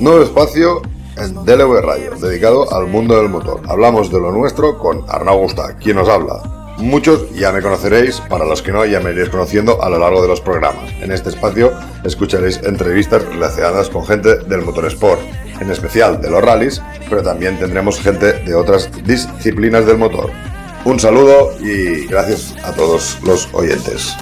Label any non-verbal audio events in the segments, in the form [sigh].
Nuevo espacio en DLV Radio, dedicado al mundo del motor. Hablamos de lo nuestro con Arnau Gusta, quien nos habla. Muchos ya me conoceréis, para los que no ya me iréis conociendo a lo largo de los programas. En este espacio escucharéis entrevistas relacionadas con gente del motor sport, en especial de los rallies, pero también tendremos gente de otras disciplinas del motor. Un saludo y gracias a todos los oyentes.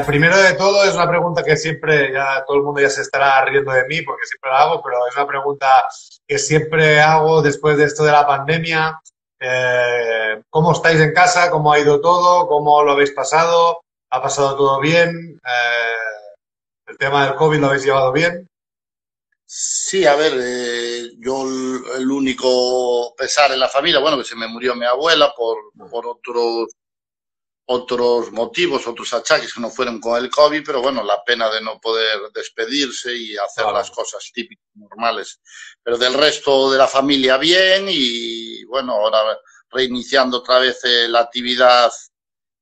Eh, primero de todo, es una pregunta que siempre, ya todo el mundo ya se estará riendo de mí porque siempre la hago, pero es una pregunta que siempre hago después de esto de la pandemia. Eh, ¿Cómo estáis en casa? ¿Cómo ha ido todo? ¿Cómo lo habéis pasado? ¿Ha pasado todo bien? Eh, ¿El tema del COVID lo habéis llevado bien? Sí, a ver, eh, yo el, el único pesar en la familia, bueno, que se me murió mi abuela por, por otros, otros motivos, otros achaques que no fueron con el COVID, pero bueno, la pena de no poder despedirse y hacer Claro. las cosas típicas, normales. Pero del resto de la familia bien y bueno, ahora reiniciando otra vez eh, la actividad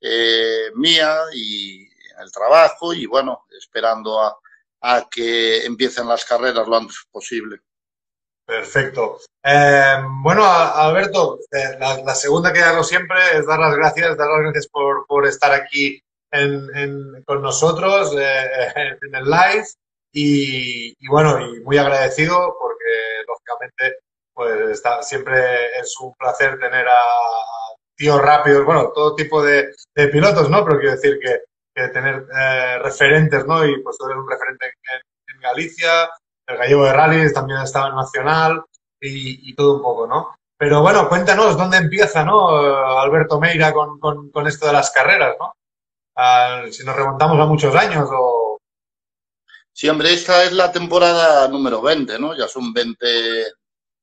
eh, mía y el trabajo y bueno, esperando a, a que empiecen las carreras lo antes posible. Perfecto. Eh, bueno, Alberto, eh, la, segunda que hago siempre es dar las gracias, dar las gracias por, por estar aquí en- con nosotros eh, [laughs] en el live y, bueno, y muy agradecido porque lógicamente pues está, siempre es un placer tener a tíos rápidos, bueno, todo tipo de, pilotos, ¿no? Pero quiero decir que, que tener eh, referentes, ¿no? Y pues tú eres un referente en, en Galicia, el gallego de rallies también estaba en Nacional y, todo un poco, ¿no? Pero bueno, cuéntanos dónde empieza, ¿no? Eh, Alberto Meira con, con, esto de las carreras, ¿no? Si nos remontamos a muchos años o... Sí, hombre, esta es la temporada número 20, ¿no? Ya son 20,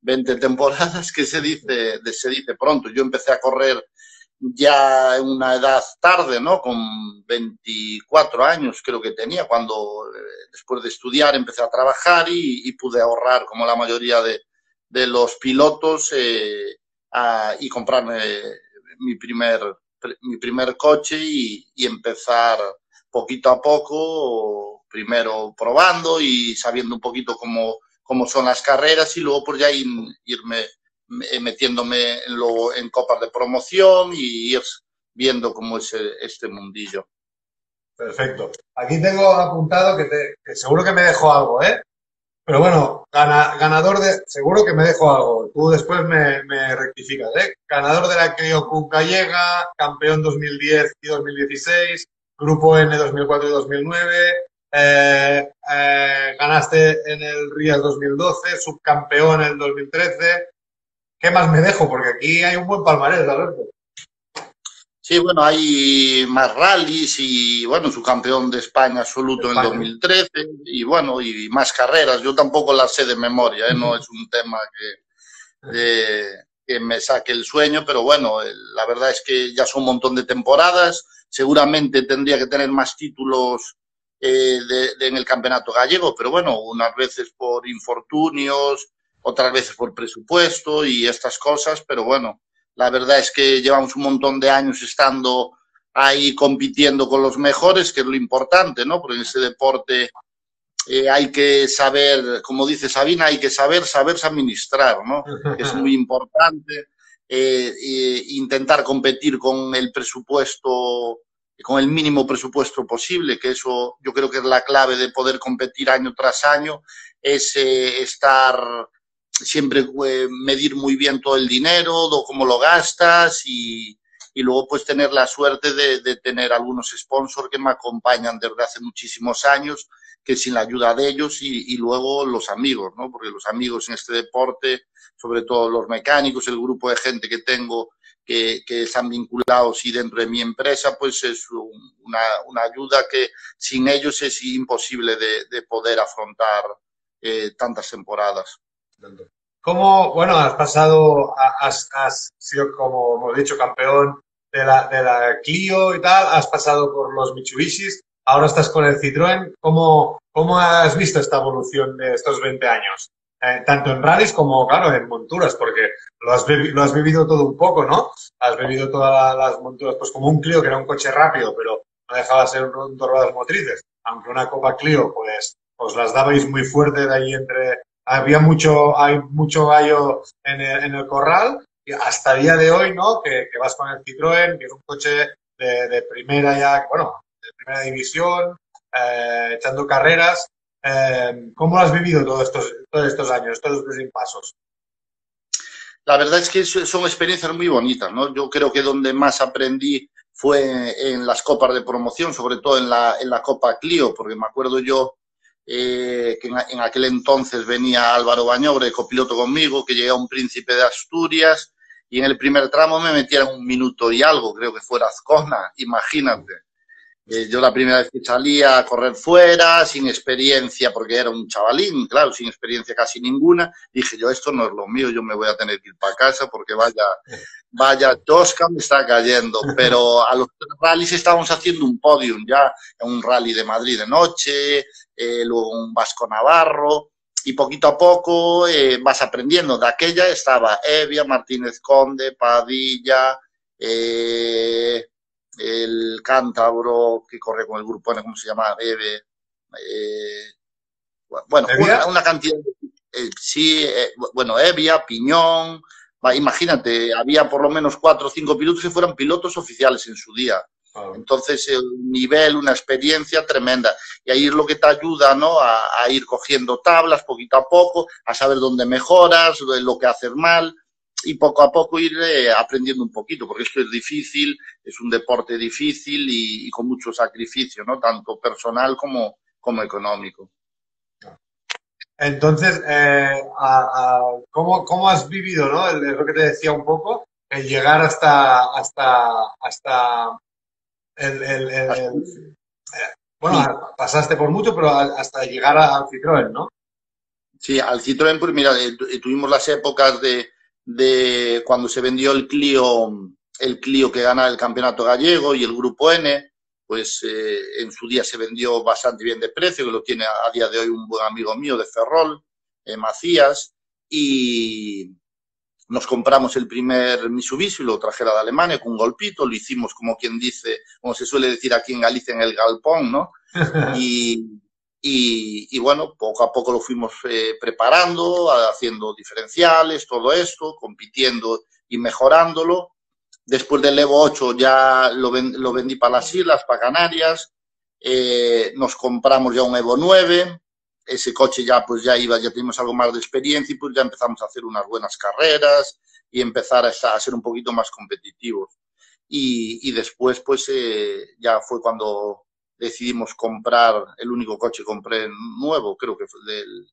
20 temporadas que se dice, se dice pronto. Yo empecé a correr ya en una edad tarde, ¿no? Con 24 años creo que tenía, cuando eh, después de estudiar empecé a trabajar y, y pude ahorrar, como la mayoría de, de los pilotos, eh, a- y comprarme mi primer, mi primer coche y, y empezar poquito a poco, primero probando y sabiendo un poquito cómo, cómo son las carreras y luego pues ya ir- irme me- metiéndome en, lo, en copas de promoción y ir viendo cómo es eh, este mundillo. Perfecto. Aquí tengo apuntado que, te- seguro que me dejo algo, ¿eh? Pero bueno, gana- ganador de... Seguro que me dejo algo. Tú después me, rectificas, ¿eh? Ganador de la Creo Cup Gallega, campeón 2010 y 2016, Grupo N 2004 y 2009, eh, eh, ganaste en el Rías 2012, subcampeón en el 2013. ¿Qué más me dejo? Porque aquí hay un buen palmarés, Alberto. Sí, bueno, hay más rallies y bueno, su campeón de España absoluto en España. 2013 y bueno, y más carreras. Yo tampoco las sé de memoria, ¿eh? no es un tema que, eh, que me saque el sueño, pero bueno, el- la verdad es que ya son un montón de temporadas. Seguramente tendría que tener más títulos eh, de- de- en el campeonato gallego, pero bueno, unas veces por infortunios, otras veces por presupuesto y estas cosas, pero bueno, la verdad es que llevamos un montón de años estando ahí compitiendo con los mejores, que es lo importante, ¿no? Porque en ese deporte eh, hay que saber, como dice Sabina, hay que saber, saberse administrar, ¿no? es muy importante. eh, intentar competir con el presupuesto, con el mínimo presupuesto posible, que eso yo creo que es la clave de poder competir año tras año, es eh, estar siempre eh, medir muy bien todo el dinero, cómo lo gastas y, y luego pues tener la suerte de, de tener algunos sponsors que me acompañan desde hace muchísimos años, que sin la ayuda de ellos y, y luego los amigos, ¿no? Porque los amigos en este deporte, sobre todo los mecánicos, el grupo de gente que tengo que, que, están vinculados y dentro de mi empresa, pues es una, una ayuda que sin ellos es imposible de, de poder afrontar eh, tantas temporadas. ¿Cómo, bueno, has pasado, has, has, sido, como hemos dicho, campeón de la, de la Clio y tal, has pasado por los Mitsubishis, ahora estás con el Citroën. ¿Cómo, cómo has visto esta evolución de estos 20 años? Eh, tanto en rallies como, claro, en monturas, porque lo has, lo has vivido todo un poco, ¿no? Has vivido todas las monturas, pues como un Clio, que era un coche rápido, pero no dejaba de ser un, dos ruedas motrices, aunque una Copa Clio, pues, os las dabais muy fuerte de ahí entre... Había mucho, hay mucho gallo en el, corral y hasta el día de hoy, ¿no? Que, vas con el Citroën, que es un coche de, primera ya, bueno, de primera división, eh, echando carreras. Eh, ¿Cómo has vivido todos estos, todos estos años, estos pasos? La verdad es que son experiencias muy bonitas, ¿no? Yo creo que donde más aprendí fue en las copas de promoción, sobre todo en la, en la Copa Clio, porque me acuerdo yo eh, que en, en, aquel entonces venía Álvaro Bañobre, copiloto conmigo, que llega un príncipe de Asturias y en el primer tramo me metieron un minuto y algo, creo que fuera Azcona, imagínate. Eh, yo la primera vez que salía a correr fuera, sin experiencia, porque era un chavalín, claro, sin experiencia casi ninguna, dije yo, esto no es lo mío, yo me voy a tener que ir para casa porque vaya, vaya tosca me está cayendo. [laughs] Pero a los rallies estábamos haciendo un podium ya, un rally de Madrid de noche, eh, luego un Vasco Navarro, y poquito a poco eh, vas aprendiendo. De aquella estaba Evia, Martínez Conde, Padilla, eh, el cántabro que corre con el grupo, ¿cómo se llama? Eve. Bueno, una, una, cantidad. Eh, sí, bueno, Evia, Piñón. Imagínate, había por lo menos cuatro o cinco pilotos que fueran pilotos oficiales en su día. Entonces, un nivel, una experiencia tremenda. Y ahí es lo que te ayuda, ¿no? A, ir cogiendo tablas poquito a poco, a saber dónde mejoras, lo que haces mal y poco a poco ir eh, aprendiendo un poquito, porque esto es difícil, es un deporte difícil y, y con mucho sacrificio, ¿no? Tanto personal como, como económico. Entonces, eh, a, a, ¿cómo, ¿cómo, has vivido, no? El, lo que te decía un poco, el llegar hasta, hasta, hasta el, el, el bueno, sí. pasaste por mucho, pero hasta llegar al Citroën, ¿no? Sí, al Citroën, pues mira, eh, tuvimos las épocas de, de cuando se vendió el Clio, el Clio que gana el campeonato gallego y el Grupo N, pues eh, en su día se vendió bastante bien de precio, que lo tiene a, a día de hoy un buen amigo mío de Ferrol, eh, Macías, y nos compramos el primer Mitsubishi, lo trajera de Alemania con un golpito, lo hicimos como quien dice, como se suele decir aquí en Galicia, en el galpón, ¿no? [laughs] y, y, y, bueno, poco a poco lo fuimos eh, preparando, haciendo diferenciales, todo esto, compitiendo y mejorándolo. Después del Evo 8 ya lo, ven, lo vendí para las islas, para Canarias. Eh, nos compramos ya un Evo 9. Ese coche ya pues ya iba, ya teníamos algo más de experiencia y pues ya empezamos a hacer unas buenas carreras y empezar a, a ser un poquito más competitivos. Y, y después pues eh, ya fue cuando decidimos comprar el único coche que compré nuevo, creo que fue del,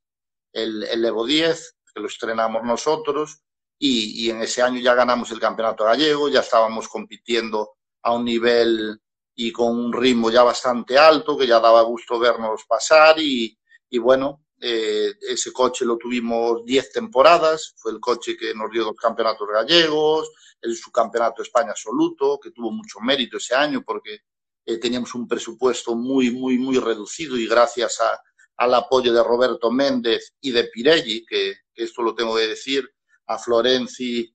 el, el Evo 10, que lo estrenamos nosotros, y, y, en ese año ya ganamos el campeonato gallego, ya estábamos compitiendo a un nivel y con un ritmo ya bastante alto, que ya daba gusto vernos pasar, y, y bueno, eh, ese coche lo tuvimos 10 temporadas, fue el coche que nos dio dos campeonatos gallegos, el subcampeonato España absoluto, que tuvo mucho mérito ese año porque eh, teníamos un presupuesto muy, muy, muy reducido y gracias a, al apoyo de Roberto Méndez y de Pirelli, que, que, esto lo tengo que decir, a Florenzi,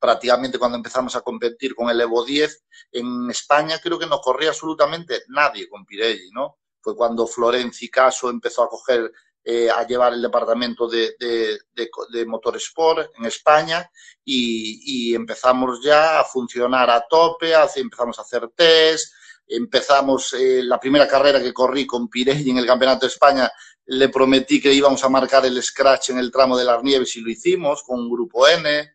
prácticamente cuando empezamos a competir con el Evo 10, en España creo que no corría absolutamente nadie con Pirelli, ¿no? Fue cuando Florenzi Caso empezó a coger eh, a llevar el departamento de, de, de, de Motorsport en España y, y, empezamos ya a funcionar a tope, empezamos a hacer test, empezamos eh, la primera carrera que corrí con Pirelli en el Campeonato de España, le prometí que íbamos a marcar el scratch en el tramo de las nieves y lo hicimos con un grupo N.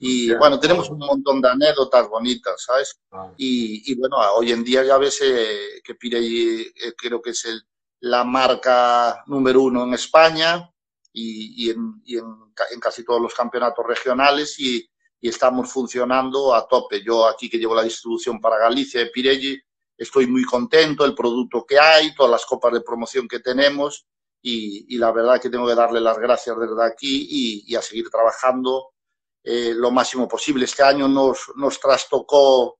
Y bueno, tenemos un montón de anécdotas bonitas, ¿sabes? Y, y, bueno, hoy en día ya ves eh, que Pirelli eh, creo que es el, la marca número uno en España y, y, en, y en, en, casi todos los campeonatos regionales y, y estamos funcionando a tope. Yo aquí que llevo la distribución para Galicia de Pirelli, estoy muy contento, el producto que hay, todas las copas de promoción que tenemos y, y la verdad que tengo que darle las gracias desde aquí y a seguir trabajando eh, lo máximo posible. Este año nos, nos trastocó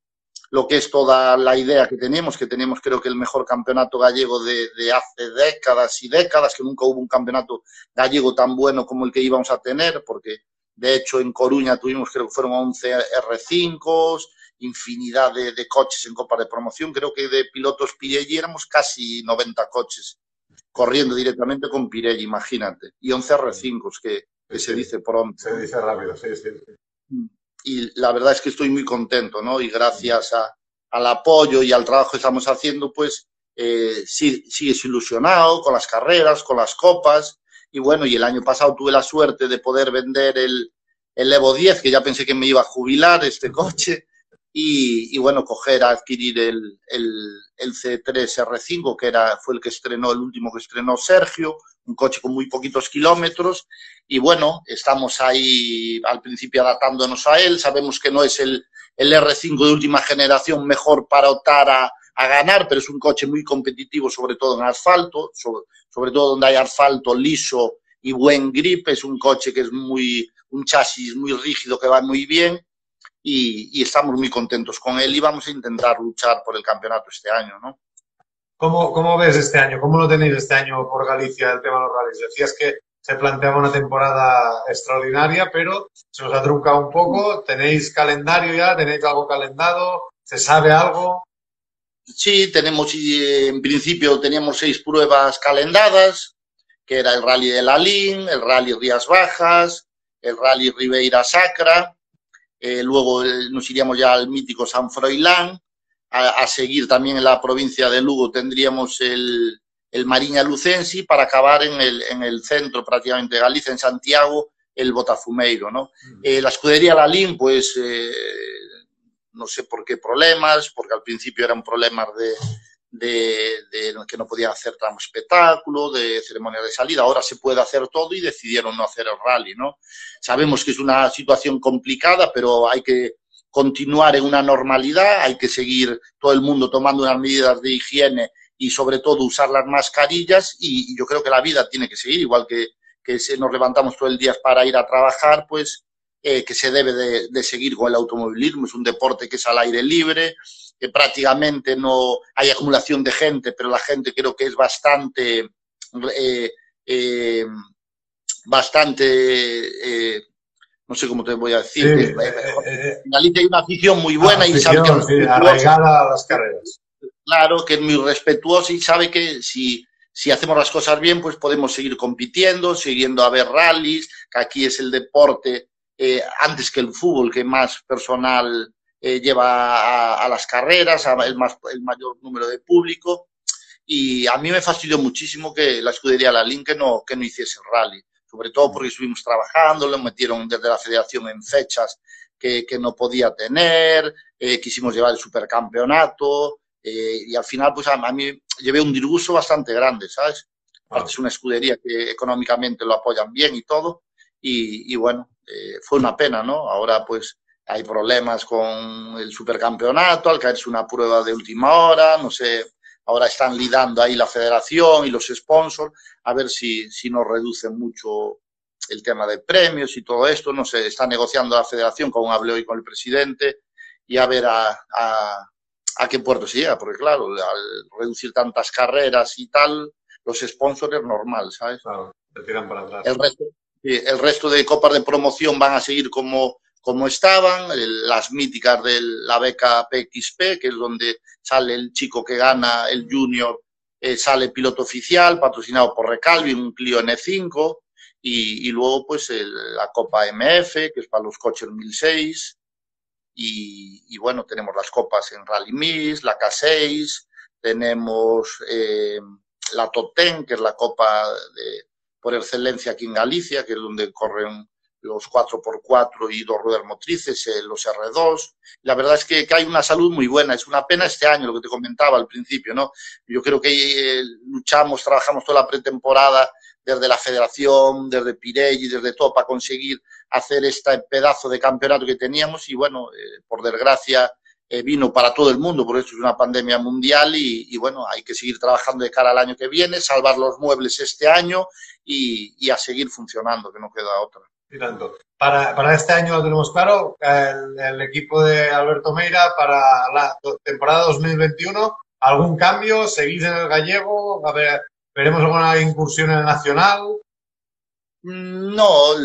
lo que es toda la idea que tenemos, que tenemos creo que el mejor campeonato gallego de, hace décadas y décadas, que nunca hubo un campeonato gallego tan bueno como el que íbamos a tener, porque de hecho en Coruña tuvimos, creo que fueron 11 R5, infinidad de, de coches en Copa de Promoción, creo que de pilotos Pirelli éramos casi 90 coches corriendo directamente con Pirelli, imagínate, y 11 R5, que, que se dice pronto. Se dice rápido, sí, sí. y la verdad es que estoy muy contento, ¿no? Y gracias a, al apoyo y al trabajo que estamos haciendo, pues eh, sí, sigues ilusionado con las carreras, con las copas. Y bueno, y el año pasado tuve la suerte de poder vender el, el Evo 10, que ya pensé que me iba a jubilar este coche. Y, y bueno, coger a adquirir el, el, el C3 R5, que era, fue el que estrenó, el último que estrenó Sergio, un coche con muy poquitos kilómetros y bueno, estamos ahí al principio adaptándonos a él, sabemos que no es el, el R5 de última generación mejor para optar a, a, ganar, pero es un coche muy competitivo, sobre todo en asfalto, sobre, todo donde hay asfalto liso y buen grip, es un coche que es muy, un chasis muy rígido que va muy bien y estamos muy contentos con él y vamos a intentar luchar por el campeonato este año, ¿no? ¿Cómo, ¿Cómo, ves este año? ¿Cómo lo tenéis este año por Galicia el tema de los rallies? Decías que se planteaba una temporada extraordinaria, pero se nos ha truncado un poco. ¿Tenéis calendario ya? ¿Tenéis algo calendado? ¿Se sabe algo? Sí, tenemos, en principio teníamos seis pruebas calendadas, que era el rally de Lalín, el rally Rías Bajas, el rally Ribeira Sacra, eh, luego nos iríamos ya al mítico San Froilán, a, a, seguir también en la provincia de Lugo tendríamos el, el Mariña Lucensi para acabar en el, en el centro prácticamente de Galicia, en Santiago, el Botafumeiro, ¿no? Mm. Eh, la escudería Lalín, pues eh, no sé por qué problemas, porque al principio eran problemas de, de, de, que no podían hacer tramo espectáculo, de ceremonia de salida, ahora se puede hacer todo y decidieron no hacer el rally, ¿no? Sabemos que es una situación complicada, pero hay que continuar en una normalidad, hay que seguir todo el mundo tomando unas medidas de higiene y sobre todo usar las mascarillas y, yo creo que la vida tiene que seguir, igual que, que se nos levantamos todo el día para ir a trabajar, pues eh, que se debe de, de, seguir con el automovilismo, es un deporte que es al aire libre, que prácticamente no hay acumulación de gente, pero la gente creo que es bastante, eh, eh, bastante eh, no sé cómo te voy a decir. Sí, eh, eh, en Galicia hay una afición muy buena afición, y sabe que sí, arraigada a las carreras. Claro, que es muy respetuoso y sabe que si, si hacemos las cosas bien, pues podemos seguir compitiendo, siguiendo a ver rallies, que aquí es el deporte, eh, antes que el fútbol, que más personal eh, lleva a, a, las carreras, a el, más, el mayor número de público. Y a mí me fastidió muchísimo que la escudería La Link que no, que no hiciese rally sobre todo porque estuvimos trabajando, lo metieron desde la federación en fechas que, que no podía tener, eh, quisimos llevar el supercampeonato eh, y al final pues a, a, mí llevé un disgusto bastante grande, ¿sabes? Aparte ah. es una escudería que económicamente lo apoyan bien y todo y, y bueno, eh, fue una pena, ¿no? Ahora pues hay problemas con el supercampeonato, al caerse una prueba de última hora, no sé, ahora están lidando ahí la federación y los sponsors, a ver si, si nos reducen mucho el tema de premios y todo esto, no sé, está negociando la federación, como hablé hoy con el presidente, y a ver a, a, a qué puerto se llega, porque claro, al reducir tantas carreras y tal, los sponsors es normal, ¿sabes? Claro, te tiran para atrás. El resto, el resto de copas de promoción van a seguir como como estaban, el, las míticas de la beca PXP, que es donde sale el chico que gana el junior, eh, sale piloto oficial, patrocinado por Recalvi, un Clio N5, y, y luego pues el, la Copa MF, que es para los coches 1006, y, y, bueno, tenemos las copas en Rally Miss, la K6, tenemos eh, la Top Ten, que es la copa de, por excelencia aquí en Galicia, que es donde corren los 4x4 y dos ruedas motrices, eh, los R2. La verdad es que, que, hay una salud muy buena. Es una pena este año, lo que te comentaba al principio, ¿no? Yo creo que eh, luchamos, trabajamos toda la pretemporada desde la federación, desde Pirelli, desde todo, para conseguir hacer este pedazo de campeonato que teníamos y bueno, eh, por desgracia eh, vino para todo el mundo, porque esto es una pandemia mundial y, bueno, hay que seguir trabajando de cara al año que viene, salvar los muebles este año y a seguir funcionando, que no queda otra. Tanto. Para, para, este año lo tenemos claro, el, equipo de Alberto Meira para la temporada 2021, ¿algún cambio? ¿Seguís en el gallego? A ver, ¿Veremos alguna incursión en el nacional? No,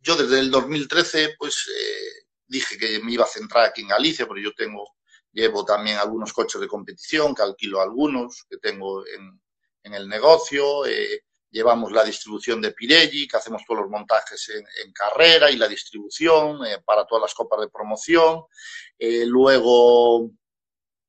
yo desde el 2013 pues eh, dije que me iba a centrar aquí en Galicia, porque yo tengo, llevo también algunos coches de competición, que alquilo algunos, que tengo en, en el negocio, eh, llevamos la distribución de Pirelli, que hacemos todos los montajes en, en carrera y la distribución eh, para todas las copas de promoción. Eh, luego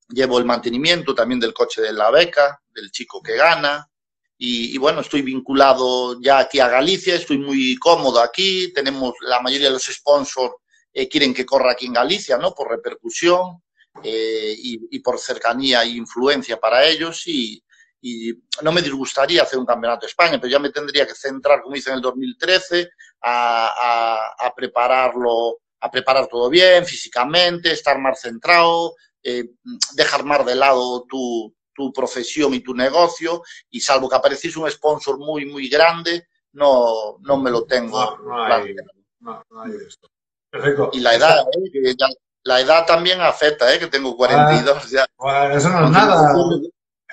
llevo el mantenimiento también del coche de la beca, del chico que gana. Y, y, bueno, estoy vinculado ya aquí a Galicia, estoy muy cómodo aquí, tenemos la mayoría de los sponsors eh, quieren que corra aquí en Galicia, ¿no? Por repercusión eh, y, y, por cercanía e influencia para ellos y, y, no me disgustaría hacer un campeonato de España, pero ya me tendría que centrar, como hice en el 2013, a, a, a prepararlo, a preparar todo bien físicamente, estar más centrado, eh, dejar más de lado tu, tu profesión y tu negocio y salvo que apareciese un sponsor muy, muy grande, no, no me lo tengo. No, no hay, no, hay esto. Perfecto. Y la edad, ¿eh? que ya, la edad también afecta, ¿eh? que tengo 42 ah, ya. Bueno, eso no es nada.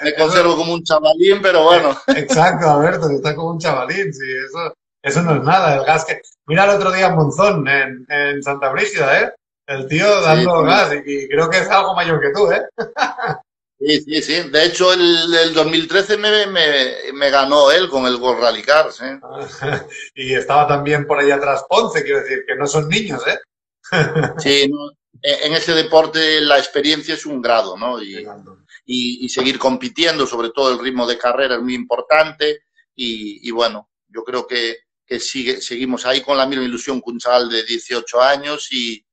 Me conservo como un chavalín, pero bueno. [laughs] Exacto, Alberto, está como un chavalín, sí, eso, eso no es nada. El gas que. Mira el otro día Monzón, en, en Santa Brígida, ¿eh? El tío dando sí, gas, y, y creo que es algo mayor que tú, ¿eh? Sí, sí, sí. De hecho, el, el 2013 me, me, me, ganó él con el World Rally Cars. ¿eh? [laughs] y estaba también por ahí atrás Ponce, quiero decir, que no son niños, ¿eh? [laughs] sí, no, en ese deporte la experiencia es un grado, ¿no? Y, y, y, seguir compitiendo, sobre todo el ritmo de carrera es muy importante. Y, y bueno, yo creo que, que sigue, seguimos ahí con la misma ilusión que un chaval de 18 años y,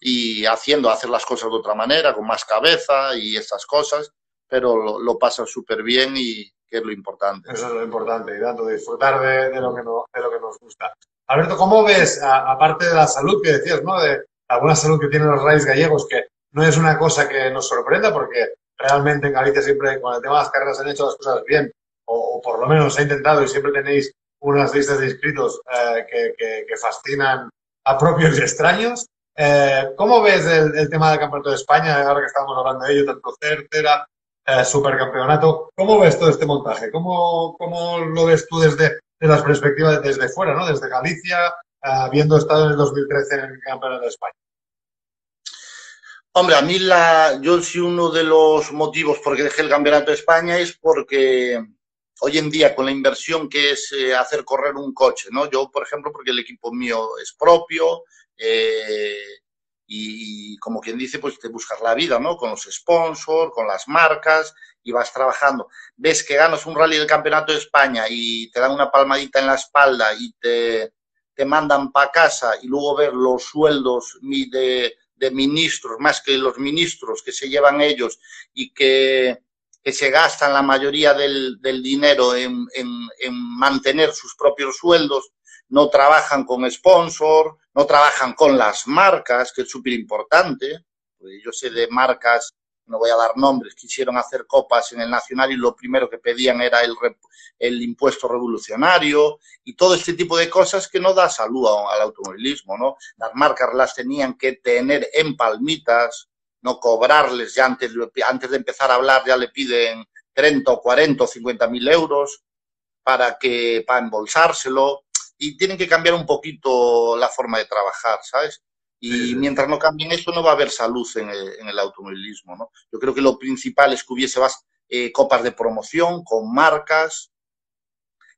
y haciendo hacer las cosas de otra manera, con más cabeza y estas cosas, pero lo, lo pasa súper bien y que es lo importante. Eso es lo importante, y tanto disfrutar de, de, lo que no, de lo que nos gusta. Alberto, ¿cómo ves, aparte de la salud que decías, ¿no? de alguna salud que tienen los rallies gallegos, que no es una cosa que nos sorprenda, porque realmente en Galicia siempre con el tema de las carreras han hecho las cosas bien, o, o por lo menos se ha intentado y siempre tenéis unas listas de inscritos eh, que, que, que fascinan a propios y extraños. Eh, ¿Cómo ves el, el, tema del Campeonato de España, ahora que estamos hablando de ello, tanto tercera, eh, supercampeonato? ¿Cómo ves todo este montaje? ¿Cómo, cómo lo ves tú desde de las perspectivas desde fuera, ¿no? desde Galicia, eh, habiendo estado en el 2013 en el Campeonato de España? Hombre, a mí la, yo sí uno de los motivos por que dejé el Campeonato de España es porque hoy en día con la inversión que es eh, hacer correr un coche, ¿no? Yo, por ejemplo, porque el equipo mío es propio, eh, y, y, como quien dice, pues te buscas la vida, ¿no? Con los sponsors, con las marcas y vas trabajando. Ves que ganas un rally del Campeonato de España y te dan una palmadita en la espalda y te, te mandan para casa y luego ver los sueldos de, de, ministros, más que los ministros que se llevan ellos y que, que se gastan la mayoría del, del dinero en, en, en mantener sus propios sueldos, no trabajan con sponsor, no trabajan con las marcas, que es súper importante. Yo sé de marcas, no voy a dar nombres, quisieron hacer copas en el Nacional y lo primero que pedían era el, el impuesto revolucionario y todo este tipo de cosas que no da salud al automovilismo, ¿no? Las marcas las tenían que tener en palmitas, no cobrarles ya antes, antes de empezar a hablar ya le piden 30 o 40 o 50 mil euros para que para embolsárselo y tienen que cambiar un poquito la forma de trabajar, ¿sabes? Y mientras no cambien esto, no va a haber salud en el, en el automovilismo, ¿no? Yo creo que lo principal es que hubiese más eh, copas de promoción con marcas,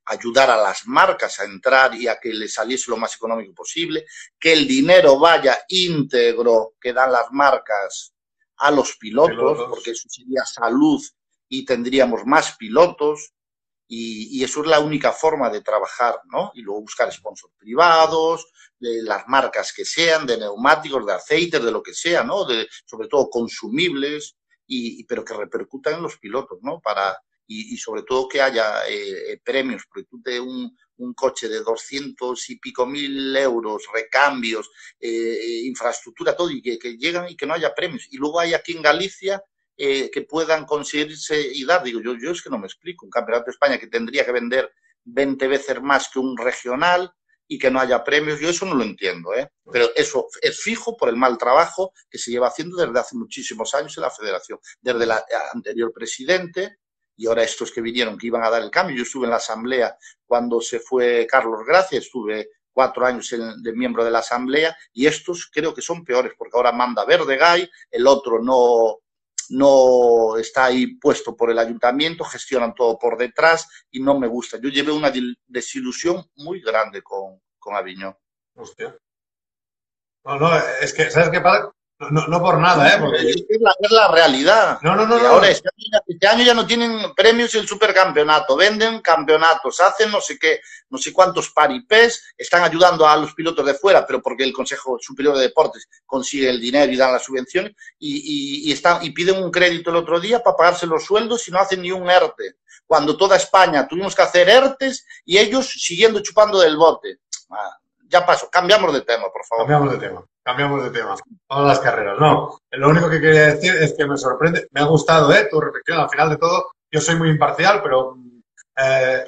ayudar a las marcas a entrar y a que les saliese lo más económico posible, que el dinero vaya íntegro que dan las marcas a los pilotos, pilotos. porque eso sería salud y tendríamos más pilotos, y, eso es la única forma de trabajar, ¿no? Y luego buscar sponsors privados, de las marcas que sean, de neumáticos, de aceites, de lo que sea, ¿no? De, sobre todo consumibles, y, pero que repercutan en los pilotos, ¿no? Para, y, sobre todo que haya eh, premios, porque tú te un, un coche de 200 y pico mil euros, recambios, eh, infraestructura, todo, y que, que, llegan y que no haya premios. Y luego hay aquí en Galicia eh, que puedan conseguirse y dar. Digo, yo, yo es que no me explico. Un campeonato de España que tendría que vender 20 veces más que un regional y que no haya premios, yo eso no lo entiendo, ¿eh? pero eso es fijo por el mal trabajo que se lleva haciendo desde hace muchísimos años en la federación, desde la anterior presidente y ahora estos que vinieron que iban a dar el cambio. Yo estuve en la asamblea cuando se fue Carlos Gracia, estuve cuatro años de miembro de la asamblea y estos creo que son peores porque ahora manda Verdegay, el otro no, no está ahí puesto por el ayuntamiento, gestionan todo por detrás y no me gusta. Yo llevé una desilusión muy grande con, con Aviñón. Hostia. No, no, es que, ¿sabes qué pasa? No, no, por nada, ¿eh? Porque... Es, la, es, la, realidad. No, no, no. Y ahora, Este, año, este, año, ya no tienen premios el supercampeonato, venden campeonatos, hacen no sé qué, no sé cuántos paripés, están ayudando a los pilotos de fuera, pero porque el Consejo Superior de Deportes consigue el dinero y dan las subvenciones, y, y, y, están, y piden un crédito el otro día para pagarse los sueldos y no hacen ni un ERTE. Cuando toda España tuvimos que hacer ERTES y ellos siguiendo chupando del bote. Ah, ya paso, cambiamos de tema, por favor. Cambiamos de tema, cambiamos de tema. Vamos a las carreras. No, lo único que quería decir es que me sorprende, me ha gustado ¿eh? tu reflexión. Al final de todo, yo soy muy imparcial, pero. Eh.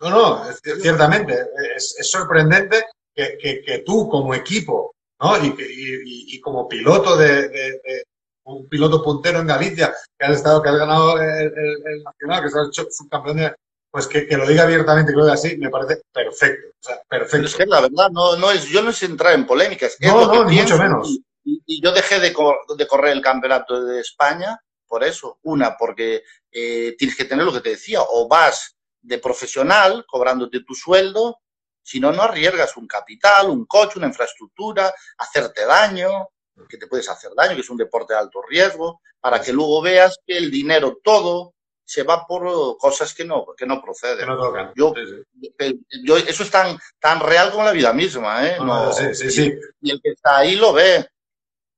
No, no, es, ciertamente. Es, es sorprendente que, que, que, tú, como equipo, ¿no? Y, y, y como piloto de, de, de, un piloto puntero en Galicia, que has estado, que has ganado el, el, el nacional, que has hecho subcampeón de, pues que, que, lo diga abiertamente, que lo diga así, me parece perfecto. O sea, perfecto. Pero es que la verdad, no, no es, yo no sé entrar en polémicas. No, es no, ni mucho menos. Y, y, yo dejé de, cor de, correr el campeonato de España por eso. Una, porque eh, tienes que tener lo que te decía, o vas de profesional cobrándote tu sueldo, si no, no arriesgas un capital, un coche, una infraestructura, hacerte daño, que te puedes hacer daño, que es un deporte de alto riesgo, para que luego veas que el dinero todo se va por cosas que no, que no proceden. Que no tocan. Yo, sí, sí. yo, eso es tan, tan real como la vida misma, ¿eh? No, sí, sí, sí. Y el que está ahí lo ve.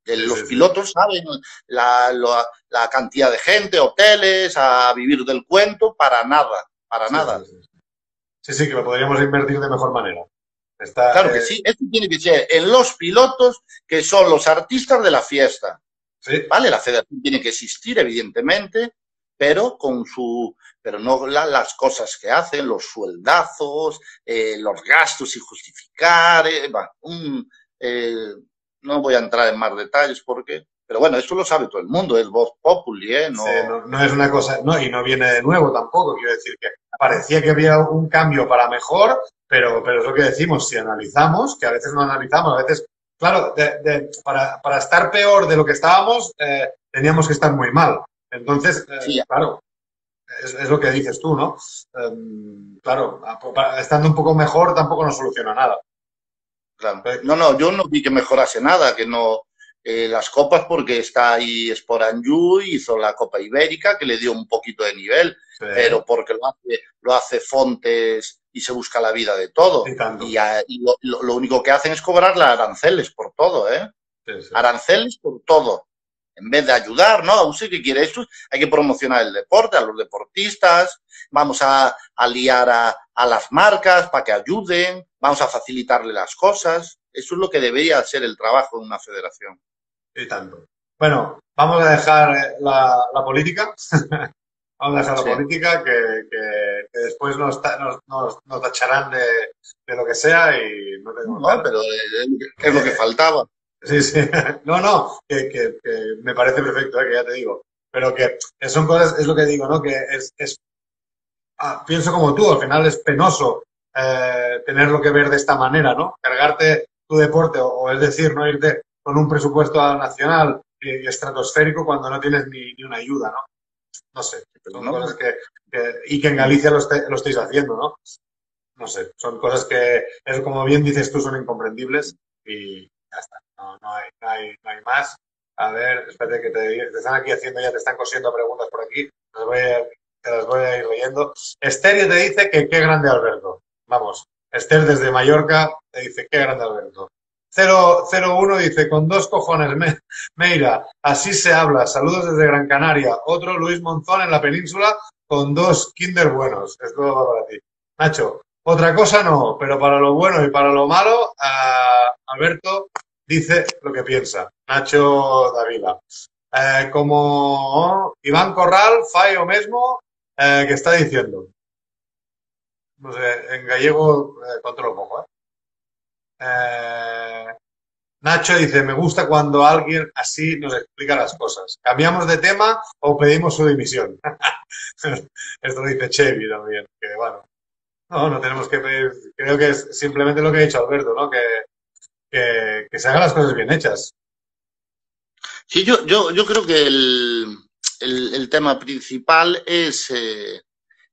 Los pilotos saben la, la, la, cantidad de gente, hoteles, a vivir del cuento, para nada, para nada. Sí, sí, que lo podríamos invertir de mejor manera. Está, claro eh... que sí, esto tiene que ser en los pilotos que son los artistas de la fiesta. ¿Vale? La federación tiene que existir, evidentemente, pero con su, pero no la, las cosas que hacen, los sueldazos, eh, los gastos sin justificar, eh, eh, no voy a entrar en más detalles porque, pero bueno, esto lo sabe todo el mundo, es voz populi. No... No, es una cosa, no, y no viene de nuevo tampoco, quiero decir que parecía que había un cambio para mejor, pero, pero es lo que decimos, si analizamos, que a veces no analizamos, a veces, claro, de, de, para, para estar peor de lo que estábamos, teníamos que estar muy mal. Entonces, eh, claro, es, es, lo que dices tú, ¿no? Um, claro, estando un poco mejor tampoco nos soluciona nada. Claro. No, no, yo no vi que mejorase nada, que no. Eh, las copas, porque está ahí Sporanjú, hizo la Copa Ibérica, que le dio un poquito de nivel, sí. pero porque lo hace, lo hace Fontes y se busca la vida de todo. Y, y, y lo, lo, único que hacen es cobrarle aranceles por todo, ¿eh? Sí, aranceles por todo en vez de ayudar, ¿no? A usted que quiere esto, hay que promocionar el deporte, a los deportistas, vamos a, a liar a, a, las marcas para que ayuden, vamos a facilitarle las cosas. Eso es lo que debería ser el trabajo de una federación. Y tanto. Bueno, vamos a dejar la, la política. [laughs] vamos a dejar sí. la política que, que, que después nos, nos, nos, nos, tacharán de, de lo que sea y no tengo No, pero eh, ¿qué es lo que faltaba? Sí, sí. [laughs] No, no, que, que, que me parece perfecto, ¿eh? que ya te digo. Pero que son cosas, es lo que digo, ¿no? Que es, es ah, pienso como tú, al final es penoso eh, tenerlo que ver de esta manera, ¿no? Cargarte tu deporte, o, o es decir, no irte con un presupuesto nacional y, y estratosférico cuando no tienes ni, ni, una ayuda, ¿no? No sé, son no. cosas que, que, y que en Galicia lo, este, lo estáis haciendo, ¿no? No sé, son cosas que, es como bien dices tú, son incomprendibles y ya está. No, no, hay, no, hay, no hay más. A ver, espérate que te, están aquí haciendo, ya te están cosiendo preguntas por aquí. Te las voy a, las ir leyendo. Esther te dice que qué grande Alberto. Vamos, Esther desde Mallorca te dice qué grande Alberto. 001 dice, con dos cojones, me, Meira, así se habla. Saludos desde Gran Canaria. Otro Luis Monzón en la península con dos kinder buenos. Esto va para ti. Nacho, Otra cosa no, pero para lo bueno y para lo malo, Alberto dice lo que piensa. Nacho Davila. Eh, como Iván Corral fai o mesmo eh, que está diciendo. No sé, en gallego eh, controlo poco. ¿eh? Eh, Nacho dice, me gusta cuando alguien así nos explica las cosas. ¿Cambiamos de tema o pedimos su dimisión? [laughs] Esto dice Chevy también, que bueno, no, no tenemos que pedir, creo que es simplemente lo que ha dicho Alberto, ¿no? Que, que, se hagan las cosas bien hechas. Sí, yo, yo, yo creo que el, el, tema principal es eh,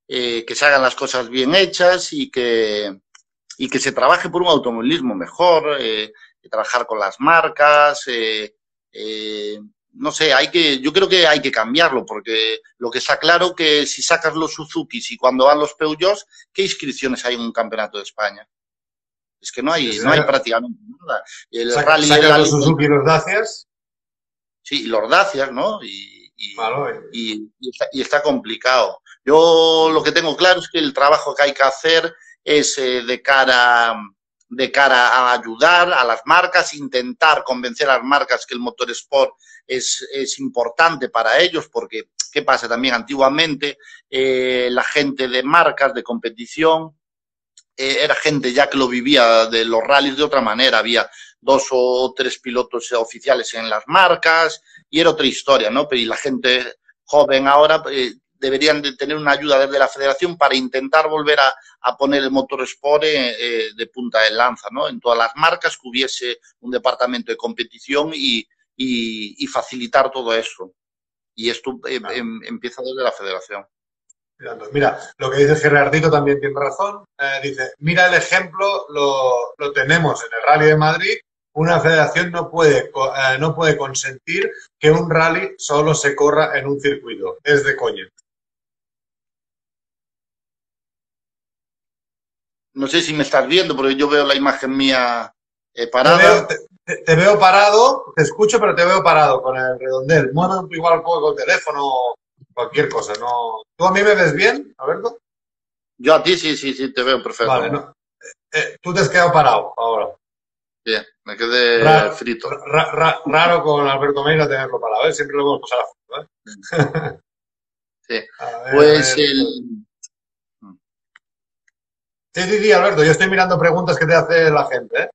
eh, que se hagan las cosas bien hechas y que, y que se trabaje por un automovilismo mejor, eh, trabajar con las marcas, no sé, hay que, yo creo que hay que cambiarlo, porque lo que está claro que si sacas los Suzukis y cuando van los Peugeots, ¿qué inscripciones hay en un campeonato de España? Es que no hay, no hay prácticamente nada. El Saca, rally saca los Suzuki y los Dacias. Sí, y los Dacias, ¿no? Y, y, Vale. y, y está, y está complicado. Yo lo que tengo claro es que el trabajo que hay que hacer es eh, de cara de cara a ayudar a las marcas, intentar convencer a las marcas que el motor sport es, es importante para ellos, porque, ¿qué pasa también? Antiguamente, eh, la gente de marcas, de competición, eh, era gente ya que lo vivía de los rallies de otra manera, había dos o tres pilotos oficiales en las marcas y era otra historia, ¿no? Pero y la gente joven ahora eh, deberían de tener una ayuda desde la federación para intentar volver a, a poner el motor sport eh, de punta de lanza, ¿no? En todas las marcas que hubiese un departamento de competición y, y, y facilitar todo eso. Y esto eh, em, empieza desde la federación. Mira, lo que dice Gerardito también tiene razón. Eh, dice, mira el ejemplo, lo, lo tenemos en el Rally de Madrid. Una federación no puede, eh, no puede consentir que un rally solo se corra en un circuito. Es de coña. No sé si me estás viendo, porque yo veo la imagen mía eh, Te parada. veo, te- te- te veo parado, te escucho, pero te veo parado con el redondel. Mueve igual un poco el teléfono, cualquier cosa. No. ¿Tú a mí me ves bien, Alberto? Yo a ti sí, sí, sí, te veo perfecto. Vale, no. Eh, tú te has quedado parado ahora. Bien, me quedé frito. Ra- ra- raro con Alberto Meira tenerlo parado, ¿eh? Siempre lo hemos pasado a ¿eh? [laughs] Sí. A ver, Pues el, Sí, sí, sí, Alberto, yo estoy mirando preguntas que te hace la gente, ¿eh?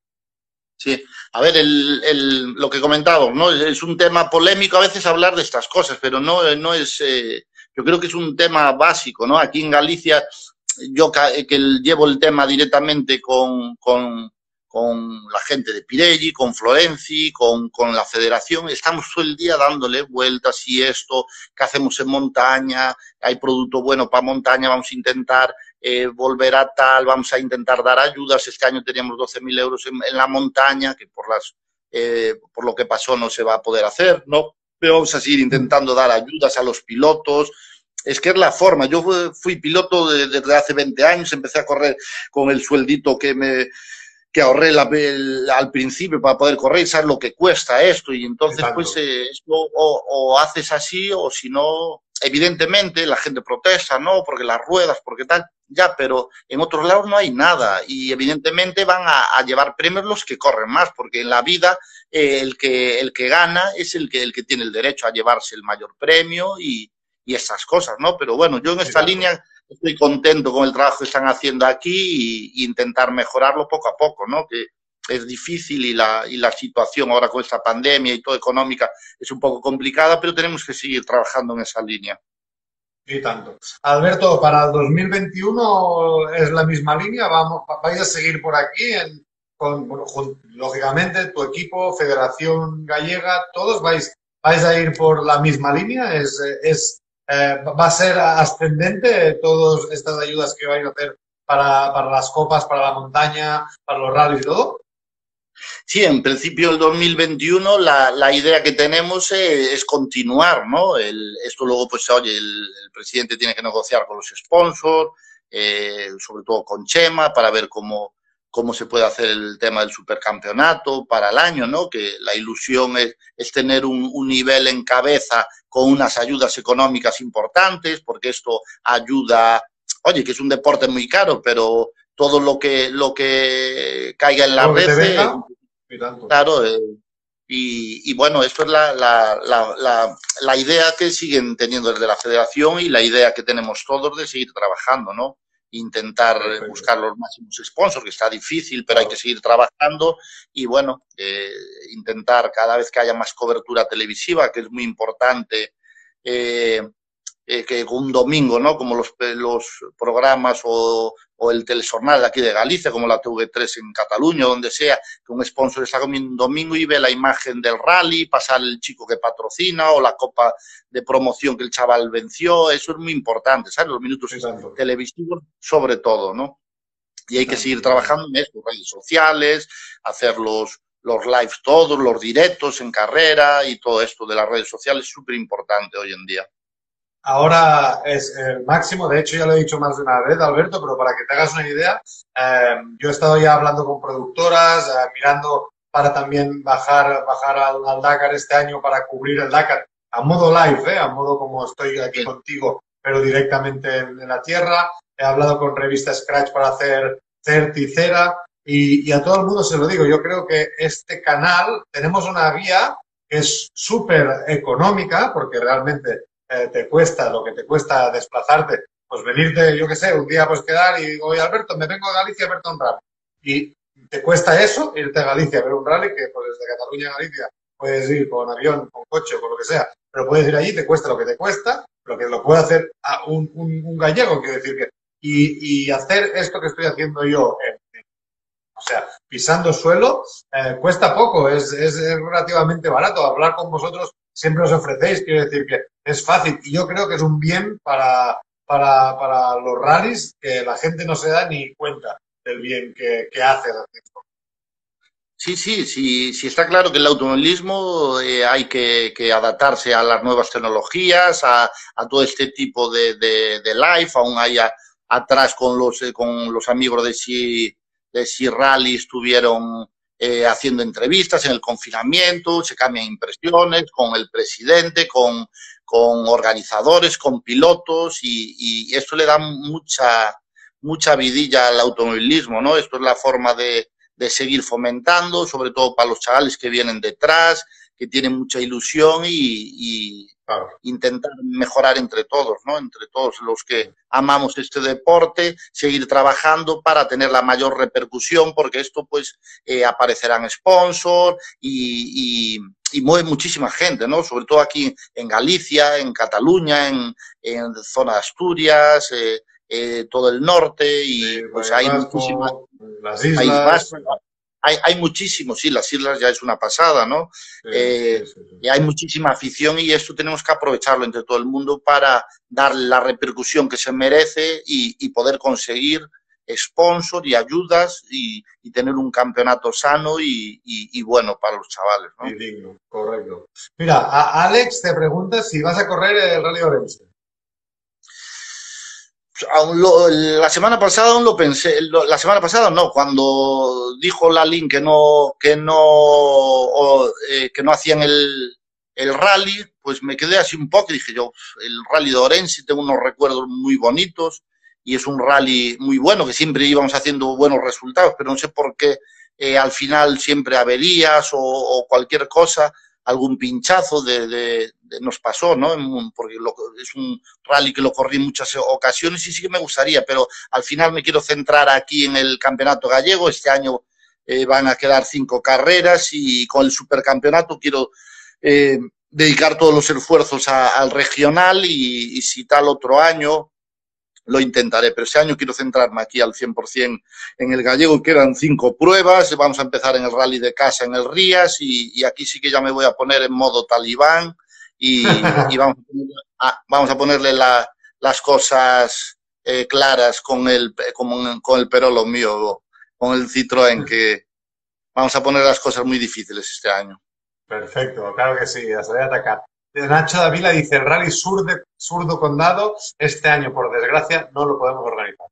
Sí, a ver, el, el, lo que comentábamos, ¿no? Es un tema polémico a veces hablar de estas cosas, pero no, no es, eh, yo creo que es un tema básico, ¿no? Aquí en Galicia, yo ca- que llevo el tema directamente con, con, con la gente de Pirelli, con Florenzi, con, con la federación, estamos todo el día dándole vueltas y esto, qué hacemos en montaña, hay producto bueno para montaña, vamos a intentar eh, volver a tal, vamos a intentar dar ayudas. Este año teníamos 12.000 euros en, en, la montaña, que por, las, eh, por lo que pasó no se va a poder hacer, ¿no? Pero vamos a seguir intentando dar ayudas a los pilotos. Es que es la forma. Yo fui, piloto de, desde hace 20 años, empecé a correr con el sueldito que me que ahorré la, el, al principio para poder correr, sabes lo que cuesta esto, y entonces Exacto. pues eh, esto o, o haces así o si no, evidentemente la gente protesta, ¿no? Porque las ruedas, porque tal, ya, pero en otros lados no hay nada y evidentemente van a, a llevar premios los que corren más, porque en la vida eh, el, que, el que gana es el que, el que tiene el derecho a llevarse el mayor premio y, y esas cosas, ¿no? Pero bueno, yo en esta Exacto. línea estoy contento con el trabajo que están haciendo aquí y intentar mejorarlo poco a poco, ¿no? Que es difícil y la, y la situación ahora con esta pandemia y todo económica es un poco complicada, pero tenemos que seguir trabajando en esa línea. Y tanto. Alberto, para el 2021 es la misma línea. Vamos, vais a seguir por aquí, con, lógicamente, tu equipo, Federación Gallega, todos vais, vais a ir por la misma línea. Es, es, eh, va a ser ascendente todas estas ayudas que vais a hacer para, para las copas, para la montaña, para los rallies y todo. Sí, en principio el 2021 la, la idea que tenemos es, es continuar, ¿no? El, esto luego, pues, oye, el, presidente tiene que negociar con los sponsors, eh, sobre todo con Chema, para ver cómo, cómo se puede hacer el tema del supercampeonato para el año, ¿no? Que la ilusión es, es tener un nivel en cabeza con unas ayudas económicas importantes, porque esto ayuda, oye, que es un deporte muy caro, pero todo lo que, lo que caiga en la red. eh, venga. Claro, eh, y, y bueno, esto es la, la, la, la, la idea que siguen teniendo desde la federación y la idea que tenemos todos de seguir trabajando, ¿no? Intentar Perfecto. buscar los máximos sponsors, que está difícil, pero hay que seguir trabajando y bueno, eh, intentar cada vez que haya más cobertura televisiva, que es muy importante, eh, eh, que un domingo, ¿no? Como los, los programas o, o el telejornal de aquí de Galicia, como la TV3 en Cataluña, donde sea, que un sponsor está comiendo un domingo y ve la imagen del rally, pasar el chico que patrocina o la copa de promoción que el chaval venció, eso es muy importante, ¿sabes? Los minutos televisivos sobre todo, ¿no? Y hay que seguir trabajando en esto, redes sociales, hacer los, los lives todos, los directos en carrera y todo esto de las redes sociales es súper importante hoy en día. Ahora es el máximo, de hecho ya lo he dicho más de una vez, Alberto, pero para que te hagas una idea, eh, yo he estado ya hablando con productoras, eh, mirando para también bajar, bajar al, al Dakar este año para cubrir el Dakar a modo live, eh, a modo como estoy aquí contigo, pero directamente en, en la tierra. He hablado con revista Scratch para hacer Certicera y, y a todo el mundo se lo digo, yo creo que este canal tenemos una vía que es súper económica porque realmente eh, te cuesta lo que te cuesta desplazarte, pues venirte, yo qué sé, un día pues quedar y digo, oye Alberto, me vengo a Galicia a verte un rally. Y te cuesta eso, irte a Galicia a ver un rally, que pues desde Cataluña a Galicia puedes ir con avión, con coche con lo que sea, pero puedes ir allí, te cuesta lo que te cuesta, lo que lo puede hacer a un, un, un gallego, quiero decir que, y, y hacer esto que estoy haciendo yo en, o sea, pisando suelo, eh, cuesta poco, es, es relativamente barato. Hablar con vosotros siempre os ofrecéis, quiero decir que es fácil. Y yo creo que es un bien para, para, para los rallies que la gente no se da ni cuenta del bien que, que hace. Sí, sí, sí, sí está claro que el automovilismo eh, hay que, adaptarse a las nuevas tecnologías, a, todo este tipo de, de, de aún hay a- atrás con los, eh, con los amigos de Si, de si Rally estuvieron eh, haciendo entrevistas en el confinamiento, se cambian impresiones con el presidente, con, con organizadores, con pilotos y, y esto le da mucha, mucha vidilla al automovilismo, ¿no? Esto es la forma de, de seguir fomentando, sobre todo para los chavales que vienen detrás, que tienen mucha ilusión y, y Claro. intentar mejorar entre todos, ¿no? Entre todos los que amamos este deporte, seguir trabajando para tener la mayor repercusión, porque esto pues eh, aparecerán sponsors y, y, y mueve muchísima gente, ¿no? Sobre todo aquí en Galicia, en Cataluña, en, en zona de Asturias, eh, eh, todo el norte y Sí, pues hay Vasco, muchísimas Las islas. Vasco, hay, hay muchísimos, sí, las islas ya es una pasada, ¿no? Sí, eh, sí, sí, sí. Y hay muchísima afición y esto tenemos que aprovecharlo entre todo el mundo para darle la repercusión que se merece y, y poder conseguir sponsor y ayudas y, y tener un campeonato sano y, y- y bueno para los chavales, ¿no? Y digno, correcto. Mira, a Alex te pregunta si vas a correr el Rally Orense. Lo- la semana pasada aún lo pensé, lo- la semana pasada no, cuando dijo Lalín que no, que no, eh, que no hacían el, el rally, pues me quedé así un poco y dije yo, el rally de Orense, tengo unos recuerdos muy bonitos y es un rally muy bueno, que siempre íbamos haciendo buenos resultados, pero no sé por qué eh, al final siempre averías o, o cualquier cosa, algún pinchazo de- de- nos pasó, ¿no? Porque lo- es un rally que lo corrí en muchas ocasiones y sí que me gustaría, pero al final me quiero centrar aquí en el campeonato gallego. Este año eh, van a quedar cinco carreras y con el supercampeonato quiero eh, dedicar todos los esfuerzos a- al regional y, si tal otro año lo intentaré, pero este año quiero centrarme aquí al 100% en el gallego. Quedan cinco pruebas, vamos a empezar en el rally de casa en el Rías y aquí sí que ya me voy a poner en modo talibán y, [laughs] y vamos, a ponerle, a- vamos a ponerle la- las cosas eh, claras con el, con, con el perolo mío, con el Citroën, que vamos a poner las cosas muy difíciles este año. Perfecto, claro que sí, a salir a atacar. Nacho Davila dice, el Rally Sur de Surdo Condado este año, por desgracia, no lo podemos organizar.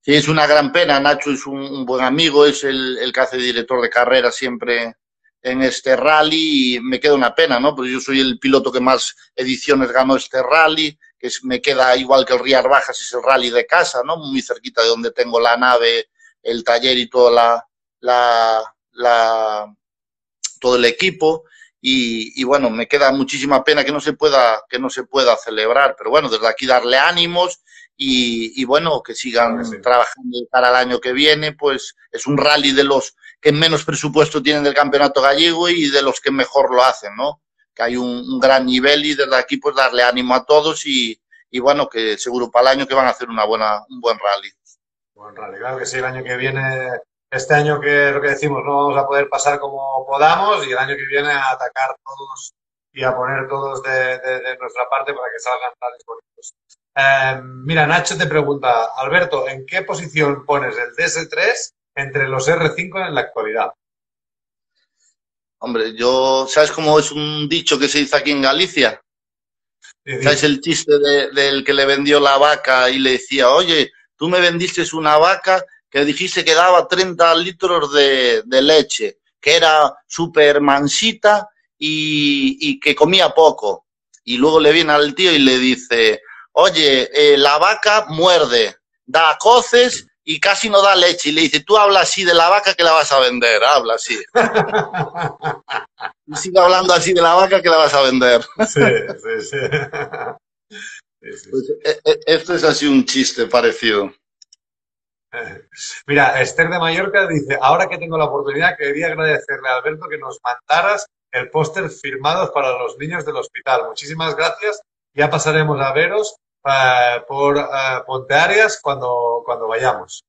Sí, es una gran pena. Nacho es un, un buen amigo, es el, el que hace director de carrera siempre en este rally y me queda una pena, ¿no? Porque yo soy el piloto que más ediciones ganó este rally que me queda igual que el Rías Bajas, es el rally de casa, ¿no? Muy cerquita de donde tengo la nave, el taller y toda la, la, la todo el equipo. Y, y, bueno, me queda muchísima pena que no se pueda, que no se pueda celebrar, pero bueno, desde aquí darle ánimos y, y bueno, que sigan sí. trabajando para el año que viene, pues es un rally de los que menos presupuesto tienen del campeonato gallego y de los que mejor lo hacen, ¿no? Que hay un, un gran nivel y desde aquí pues darle ánimo a todos y, y, bueno, que seguro para el año que van a hacer una buena, un buen rally. Buen rally, claro que sí, el año que viene este año que lo que decimos, no vamos a poder pasar como podamos y el año que viene a atacar todos y a poner todos de, de, de nuestra parte para que salgan tales bonitos. Eh, mira, Nacho te pregunta, Alberto, ¿en qué posición pones el DS3 entre los R5 en la actualidad? Hombre, yo, ¿sabes cómo es un dicho que se dice aquí en Galicia? ¿Sabes el chiste de, del que le vendió la vaca y le decía, oye, tú me vendiste una vaca que dijiste que daba 30 litros de, de leche, que era súper mansita y, y, que comía poco. Y luego le viene al tío y le dice, oye, eh, la vaca muerde, da coces y casi no da leche. Y le dice, tú hablas así de la vaca que la vas a vender, habla así. [laughs] y sigue hablando así de la vaca que la vas a vender. sí, [laughs] sí, sí. Pues, eh, eh, esto es así un chiste parecido. Mira, Esther de Mallorca dice, ahora que tengo la oportunidad, quería agradecerle a Alberto que nos mandaras el póster firmado para los niños del hospital. Muchísimas gracias. Ya pasaremos a veros uh, por uh, Ponte Arias cuando, cuando vayamos.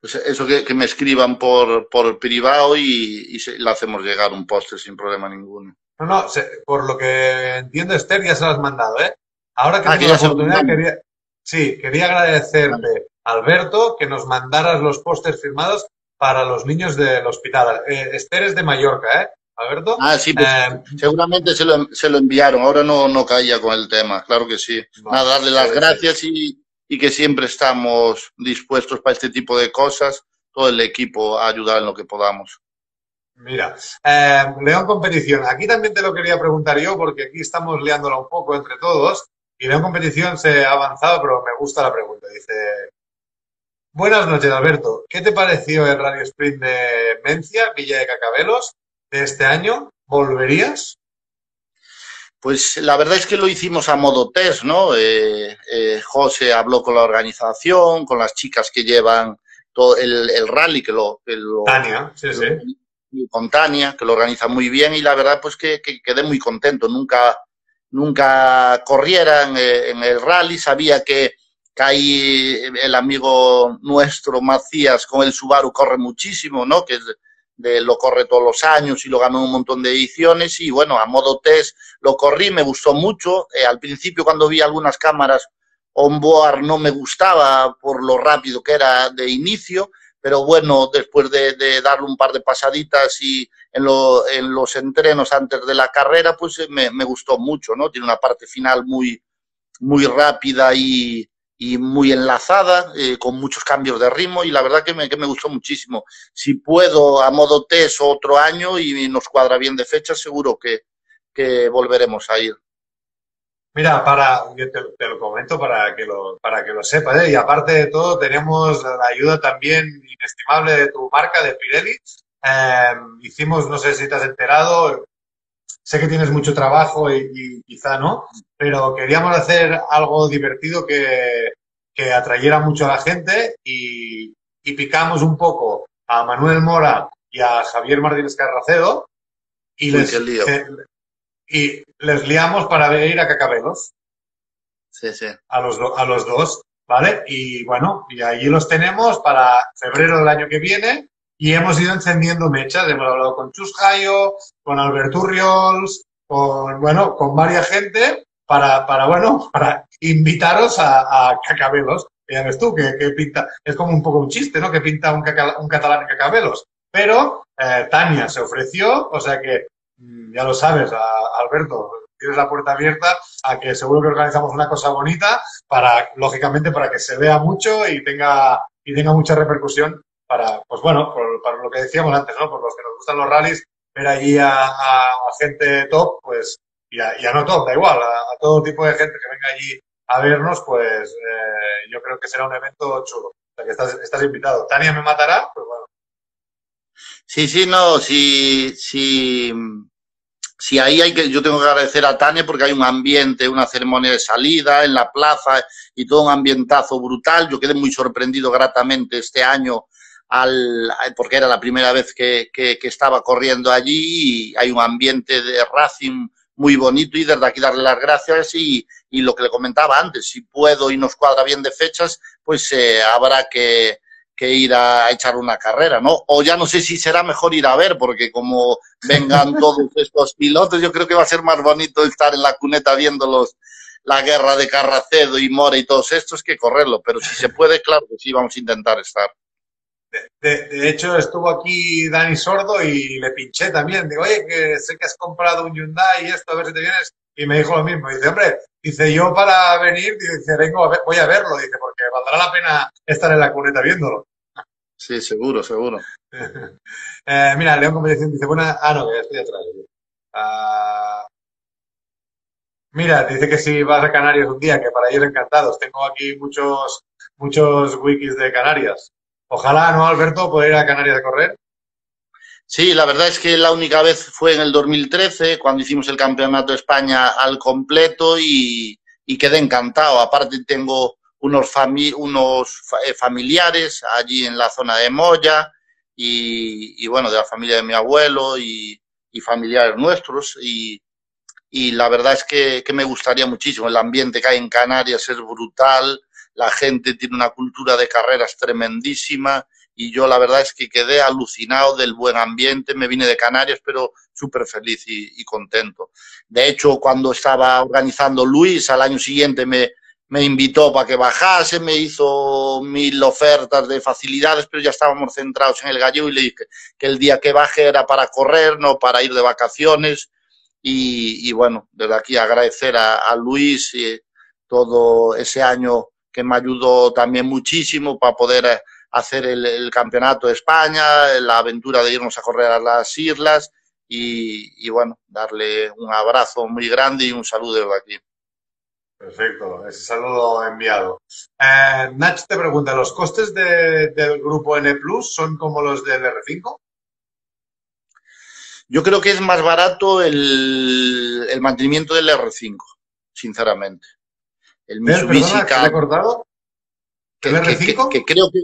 Pues eso que, que, me escriban por, por privado y, y se, le hacemos llegar un póster sin problema ninguno. No, no, se, por lo que entiendo, Esther, ya se lo has mandado, ¿eh? Ahora que ah, tengo que la oportunidad, quería, Sí, quería agradecerte, Alberto, que nos mandaras los pósters firmados para los niños del hospital. Eh, Esther es de Mallorca, ¿eh? Alberto. Ah, sí, pues eh, seguramente se lo, se lo, enviaron. Ahora no, no caía con el tema, claro que sí. Nada, darle las gracias. Y, y, que siempre estamos dispuestos para este tipo de cosas, todo el equipo a ayudar en lo que podamos. Mira, eh, León Competición, aquí también te lo quería preguntar yo, porque aquí estamos liándola un poco entre todos. Y León Competición se ha avanzado, pero me gusta la pregunta. Dice, buenas noches, Alberto. ¿Qué te pareció el Radio Sprint de Mencia, Villa de Cacabelos, de este año? ¿Volverías? Pues la verdad es que lo hicimos a modo test, ¿no? Eh, eh, José habló con la organización, con las chicas que llevan todo el, el rally, que lo... Que lo Tania, sí, que sí. Lo, con Tania, que lo organiza muy bien y la verdad pues que, que quedé muy contento. Nunca nunca corriera en, en, el rally, sabía que, que ahí el amigo nuestro Macías con el Subaru corre muchísimo, ¿no? Que es de, lo corre todos los años y lo ganó un montón de ediciones y bueno, a modo test lo corrí, me gustó mucho. Eh, al principio cuando vi algunas cámaras on-board no me gustaba por lo rápido que era de inicio, pero bueno, después de, darle un par de pasaditas y en, los entrenos antes de la carrera, pues eh, me, me, gustó mucho, ¿no? Tiene una parte final muy, muy rápida y, y muy enlazada, eh, con muchos cambios de ritmo y la verdad que me, que me, gustó muchísimo. Si puedo a modo test otro año y nos cuadra bien de fecha, seguro que, que volveremos a ir. Mira, para, yo te, lo comento para que lo, para que lo sepas, ¿eh? y aparte de todo, tenemos la ayuda también inestimable de tu marca, de Pirelli. Eh, hicimos, no sé si te has enterado, sé que tienes mucho trabajo y, y, quizá no, pero queríamos hacer algo divertido que, que atrayera mucho a la gente y, y, picamos un poco a Manuel Mora y a Javier Martínez Carracedo y les, y les liamos para ir a Cacabelos. Sí, sí. A los, do, a los dos, ¿vale? Y bueno, y allí los tenemos para febrero del año que viene y hemos ido encendiendo mechas. Hemos hablado con Chus Jayo, con Albert Urriols, con, bueno, con varias gente para, para bueno, [laughs] para invitaros a, a Cacabelos. Ya ves tú, que, que, pinta, es como un poco un chiste, ¿no? Que pinta un, caca, un catalán en Cacabelos. Pero eh, Tania se ofreció, o sea que Mm, ya lo sabes, a, Alberto, tienes la puerta abierta a que seguro que organizamos una cosa bonita para, lógicamente, para que se vea mucho y tenga, y tenga mucha repercusión para, pues bueno, por, para lo que decíamos antes, ¿no? Por los que nos gustan los rallies, ver allí a, gente top, pues, y a, no todo, da igual, a, todo tipo de gente que venga allí a vernos, pues eh, yo creo que será un evento chulo. O sea, que estás, estás invitado. Tania me matará, pues bueno. Sí, sí, no, sí, sí, sí, ahí hay que, yo tengo que agradecer a Tania porque hay un ambiente, una ceremonia de salida en la plaza y todo un ambientazo brutal. Yo quedé muy sorprendido gratamente este año al, porque era la primera vez que, que, que estaba corriendo allí y hay un ambiente de Racing muy bonito y desde aquí darle las gracias y, y lo que le comentaba antes, si puedo y nos cuadra bien de fechas, pues eh, habrá que, que ir a echar una carrera, ¿no? O ya no sé si será mejor ir a ver, porque como vengan [laughs] todos estos pilotos, yo creo que va a ser más bonito estar en la cuneta viéndolos la guerra de Carracedo y Mora y todos estos que correrlo, pero si se puede, claro que sí, vamos a intentar estar. De, de hecho, estuvo aquí Dani Sordo y le pinché también. Digo, oye, que sé que has comprado un Hyundai y esto, a ver si te vienes. Y me dijo lo mismo. Dice, hombre, dice, yo para venir, dice, vengo a ver, voy a verlo, dice, porque valdrá la pena estar en la cuneta viéndolo. Sí, seguro, seguro. [laughs] eh, mira, León Competición dice, buena, ah, no, que estoy atrás. Uh, mira, dice que si vas a Canarias un día, que para ellos encantados. Tengo aquí muchos, muchos wikis de Canarias. Ojalá, ¿no, Alberto, poder ir a Canarias a correr? Sí, la verdad es que la única vez fue en el 2013, cuando hicimos el Campeonato de España al completo y, quedé encantado. Aparte tengo unos, eh, familiares allí en la zona de Moya y, bueno, de la familia de mi abuelo y, familiares nuestros y, y, la verdad es que, que me gustaría muchísimo. El ambiente que hay en Canarias es brutal la gente tiene una cultura de carreras tremendísima y yo la verdad es que quedé alucinado del buen ambiente, me vine de Canarias, pero súper feliz y, contento. De hecho, cuando estaba organizando Luis, al año siguiente me, me invitó para que bajase, me hizo mil ofertas de facilidades, pero ya estábamos centrados en el gallego y le dije que el día que baje era para correr, no para ir de vacaciones. Y, y bueno, desde aquí agradecer a, a Luis y todo ese año que me ayudó también muchísimo para poder hacer el, el, campeonato de España, la aventura de irnos a correr a las islas y, y, bueno, darle un abrazo muy grande y un saludo desde aquí. Perfecto, ese saludo enviado. Eh, Nach te pregunta, ¿los costes de, del grupo N Plus son como los del R5? Yo creo que es más barato el, el mantenimiento del R5, sinceramente el Mitsubishi ¿Perdona, que? ¿El ¿El R5? Que, que, creo que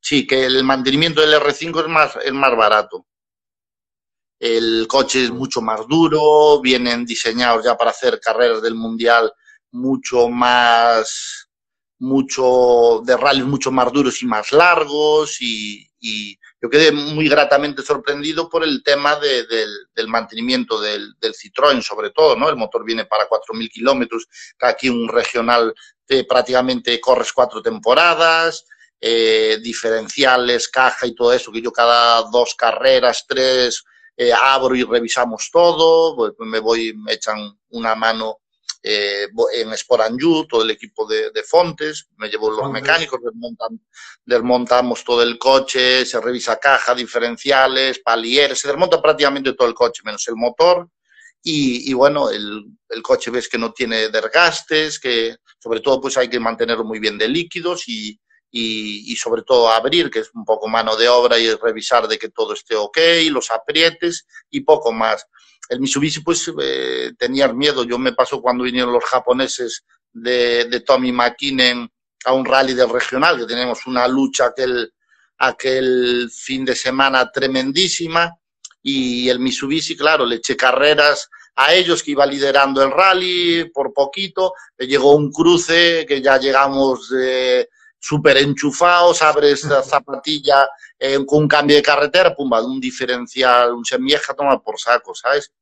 sí, que el mantenimiento del R5 es más, es más barato. El coche es mucho más duro, vienen diseñados ya para hacer carreras del mundial mucho más, mucho de rallies mucho más duros y más largos y, y yo quedé muy gratamente sorprendido por el tema de, del, mantenimiento del, del, Citroën, sobre todo, ¿no? El motor viene para 4.000 kilómetros, aquí un regional te prácticamente corres cuatro temporadas, eh, diferenciales, caja y todo eso, que yo cada dos carreras, tres, eh, abro y revisamos todo, pues me voy, me echan una mano eh, en Sporanju, todo el equipo de, de, Fontes, me llevo los mecánicos, desmontan, desmontamos todo el coche, se revisa caja, diferenciales, palieres, se desmonta prácticamente todo el coche, menos el motor. Y, y bueno, el, el, coche ves que no tiene desgastes, que sobre todo pues hay que mantenerlo muy bien de líquidos y, y, y, sobre todo abrir, que es un poco mano de obra y revisar de que todo esté ok, los aprietes y poco más el Mitsubishi pues eh, tenía miedo. Yo me pasó cuando vinieron los japoneses de, de Tommy McKinnon a un rally del regional, que tenemos una lucha aquel, aquel fin de semana tremendísima y el Mitsubishi, claro, le eché carreras a ellos que iba liderando el rally por poquito, le llegó un cruce que ya llegamos eh, súper enchufados, abres la zapatilla eh, con un cambio de carretera, pumba, un diferencial, un semieja, toma por saco, ¿sabes?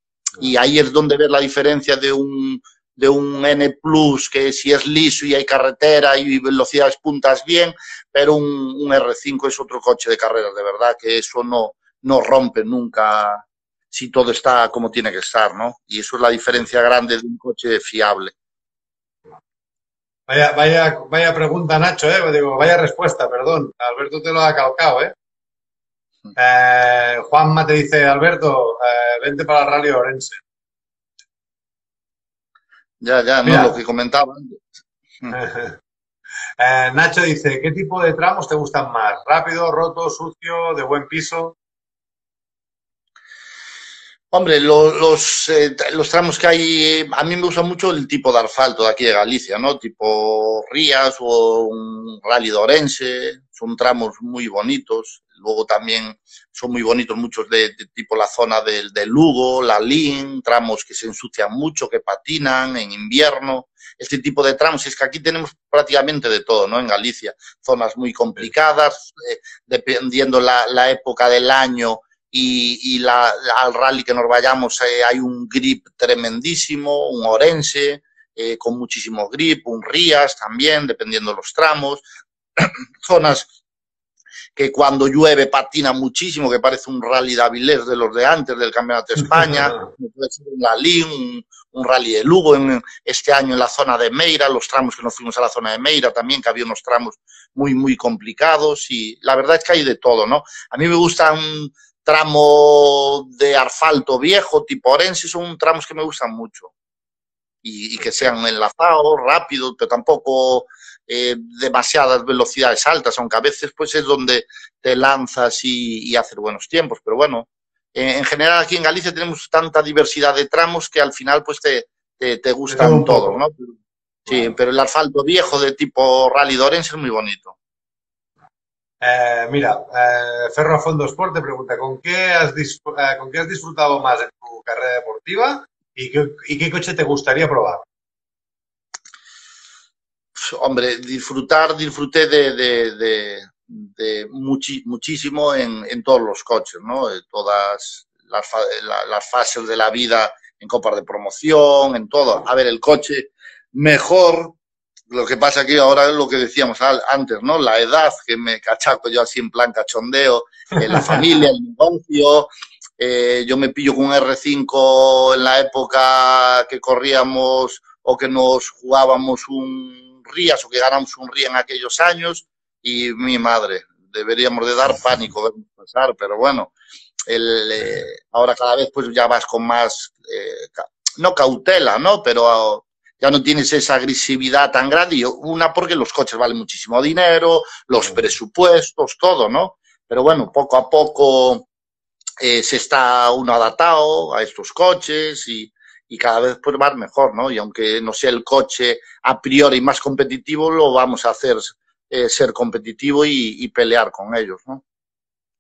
Y ahí es donde ves la diferencia de un, de un N Plus, que si es liso y hay carretera y velocidades puntas bien, pero un, un R5 es otro coche de carreras, de verdad, que eso no, no rompe nunca si todo está como tiene que estar, ¿no? Y eso es la diferencia grande de un coche fiable. Vaya, vaya, vaya pregunta, Nacho, ¿eh? Digo, vaya respuesta, perdón. Alberto te lo ha calcado, ¿eh? Eh, Juanma te dice, Alberto, eh, vente para el Rally Orense. Ya, ya, no Mira. lo que comentaba antes. [laughs] Eh, Nacho dice, ¿qué tipo de tramos te gustan más? ¿Rápido, roto, sucio, de buen piso? Hombre, lo- los, eh, los tramos que hay, a mí me gusta mucho el tipo de asfalto de aquí de Galicia, ¿no? Tipo Rías o un Rally de Orense, son tramos muy bonitos. Luego también son muy bonitos muchos de, de tipo la zona del, del Lugo, la Lin, tramos que se ensucian mucho, que patinan en invierno. Este tipo de tramos, es que aquí tenemos prácticamente de todo, ¿no? En Galicia, zonas muy complicadas, eh, dependiendo la, la época del año, y, y la, al rally que nos vayamos eh, hay un grip tremendísimo, un Orense eh, con muchísimo grip, un Rías también, dependiendo de los tramos, [clears throat] zonas que cuando llueve patina muchísimo, que parece un rally de Avilés de los de antes del Campeonato de [laughs] España, un Lalín, un, un rally de Lugo, en, este año en la zona de Meira, los tramos que nos fuimos a la zona de Meira también, que había unos tramos muy, muy complicados y la verdad es que hay de todo, ¿no? A mí me gusta un tramo de asfalto viejo, tipo Orense, son tramos que me gustan mucho. Y, y que sean enlazados, rápidos, pero tampoco eh, demasiadas velocidades altas, aunque a veces pues es donde te lanzas y, y haces buenos tiempos. Pero bueno, eh, en general aquí en Galicia tenemos tanta diversidad de tramos que al final pues te, te, gustan todos, ¿no? Sí, pero el asfalto viejo de tipo Rally de Orense es muy bonito. Eh, mira, eh, Ferro a Fondo Sport te pregunta, ¿con qué, has eh, ¿con qué has disfrutado más en tu carrera deportiva y qué, coche te gustaría probar? hombre, disfrutar, disfruté de, muchísimo en, todos los coches, ¿no? De todas las, las fases de la vida en copas de promoción, en todo. A ver, el coche mejor, lo que pasa que ahora es lo que decíamos antes, ¿no? La edad, que me cachaco yo así en plan cachondeo, eh, la [laughs] familia, el negocio. eh, yo me pillo con un R5 en la época que corríamos o que nos jugábamos un Rías o que ganamos un Ría en aquellos años y mi madre, deberíamos de dar pánico vernos pasar, pero bueno, el, eh, ahora cada vez pues ya vas con más, eh, ca- no cautela, ¿no? Pero ya no tienes esa agresividad tan grande y una porque los coches valen muchísimo dinero, los presupuestos, todo, ¿no? Pero bueno, poco a poco eh, se está uno adaptado a estos coches y, y cada vez pues va mejor, ¿no? Y aunque no sea el coche a priori más competitivo, lo vamos a hacer eh, ser competitivo y, y pelear con ellos, ¿no?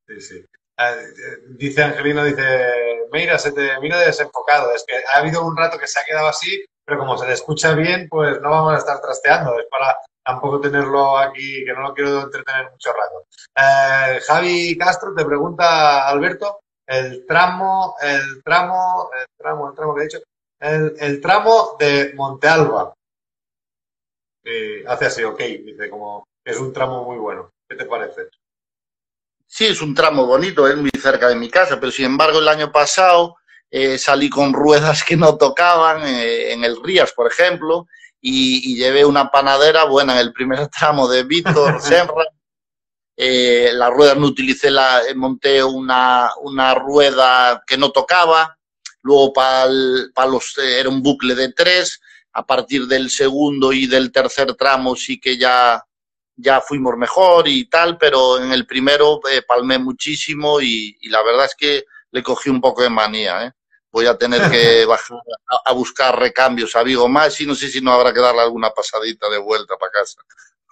Sí, sí. Eh, dice Angelino, dice, mira, se te mira desenfocado. Es que ha habido un rato que se ha quedado así, pero como se le escucha bien, pues no vamos a estar trasteando. Es para tampoco tenerlo aquí, que no lo quiero entretener mucho rato. Eh, Javi Castro te pregunta, Alberto, el tramo, el tramo, el tramo, el tramo que he dicho, el, tramo de Montealba. Eh, hace así, ok, dice como es un tramo muy bueno. ¿Qué te parece? Sí, es un tramo bonito, es muy cerca de mi casa, pero sin embargo el año pasado eh, salí con ruedas que no tocaban eh, en el Rías, por ejemplo, y, llevé una panadera buena en el primer [laughs] tramo de Víctor Senra. Eh, las ruedas no utilicé, la, eh, monté una, una rueda que no tocaba, luego para los, eh, era un bucle de tres, a partir del segundo y del tercer tramo sí que ya ya fuimos mejor y tal, pero en el primero palmé muchísimo y, y, la verdad es que le cogí un poco de manía. ¿eh? Voy a tener que [laughs] bajar a, buscar recambios a Vigo más y no sé si no habrá que darle alguna pasadita de vuelta para casa.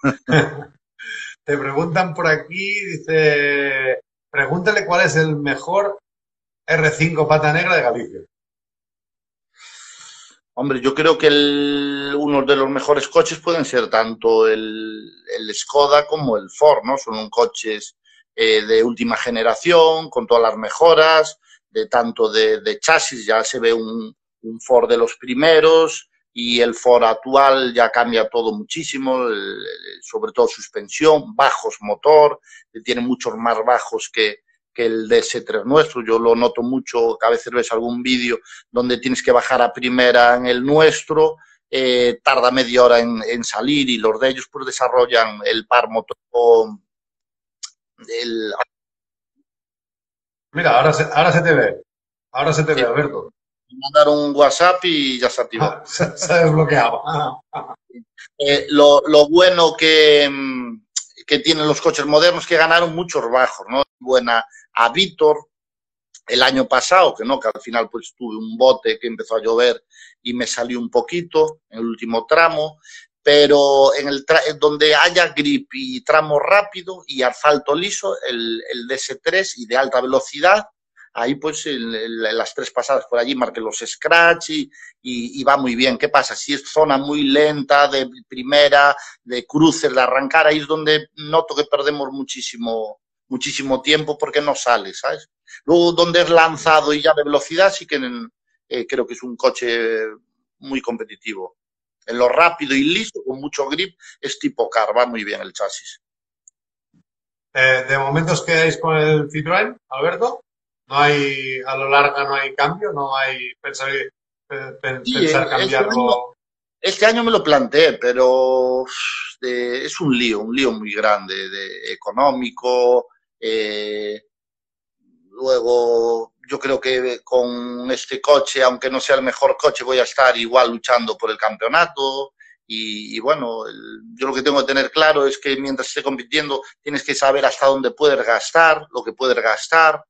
[laughs] Te preguntan por aquí, dice, pregúntale cuál es el mejor R5 pata negra de Galicia. Hombre, yo creo que el, uno de los mejores coches pueden ser tanto el, el Skoda como el Ford, ¿no? Son coches eh, de última generación, con todas las mejoras, de tanto de, chasis, ya se ve un, un, Ford de los primeros, y el Ford actual ya cambia todo muchísimo, sobre todo suspensión, bajos motor, tiene muchos más bajos que, que el DS3 nuestro. Yo lo noto mucho, a veces ves algún vídeo donde tienes que bajar a primera en el nuestro, eh, tarda media hora en, en, salir y los de ellos pues desarrollan el par motor. El... Mira, ahora se, ahora se te ve, ahora se te sí. ve, Alberto. mandar un WhatsApp y ya se activó. [laughs] se, se ha desbloqueado. Eh, lo, lo bueno que, mm, que tienen los coches modernos que ganaron muchos bajos, ¿no? Buena a Víctor el año pasado, que no, que al final pues tuve un bote que empezó a llover y me salió un poquito en el último tramo, pero en el donde haya grip y tramo rápido y asfalto liso, el, el DS3 y de alta velocidad, ahí pues el- las tres pasadas por allí marqué los scratch y va muy bien. ¿Qué pasa? Si es zona muy lenta, de primera, de cruces, de arrancar, ahí es donde noto que perdemos muchísimo, muchísimo tiempo porque no sale, ¿sabes? Luego, donde es lanzado y ya de velocidad, sí que eh, creo que es un coche muy competitivo. En lo rápido y listo, con mucho grip, es tipo car, va muy bien el chasis. Eh, de momento os quedáis con el Citroën, Alberto. No hay, a lo larga no hay cambio, no hay pensar, eh, Sí, eh, cambiarlo. Este año me lo planteé, pero es un lío, un lío muy grande, de, económico. eh, luego, yo creo que con este coche, aunque no sea el mejor coche, voy a estar igual luchando por el campeonato. Y, y bueno, yo lo que tengo que tener claro es que mientras esté compitiendo, tienes que saber hasta dónde puedes gastar, lo que puedes gastar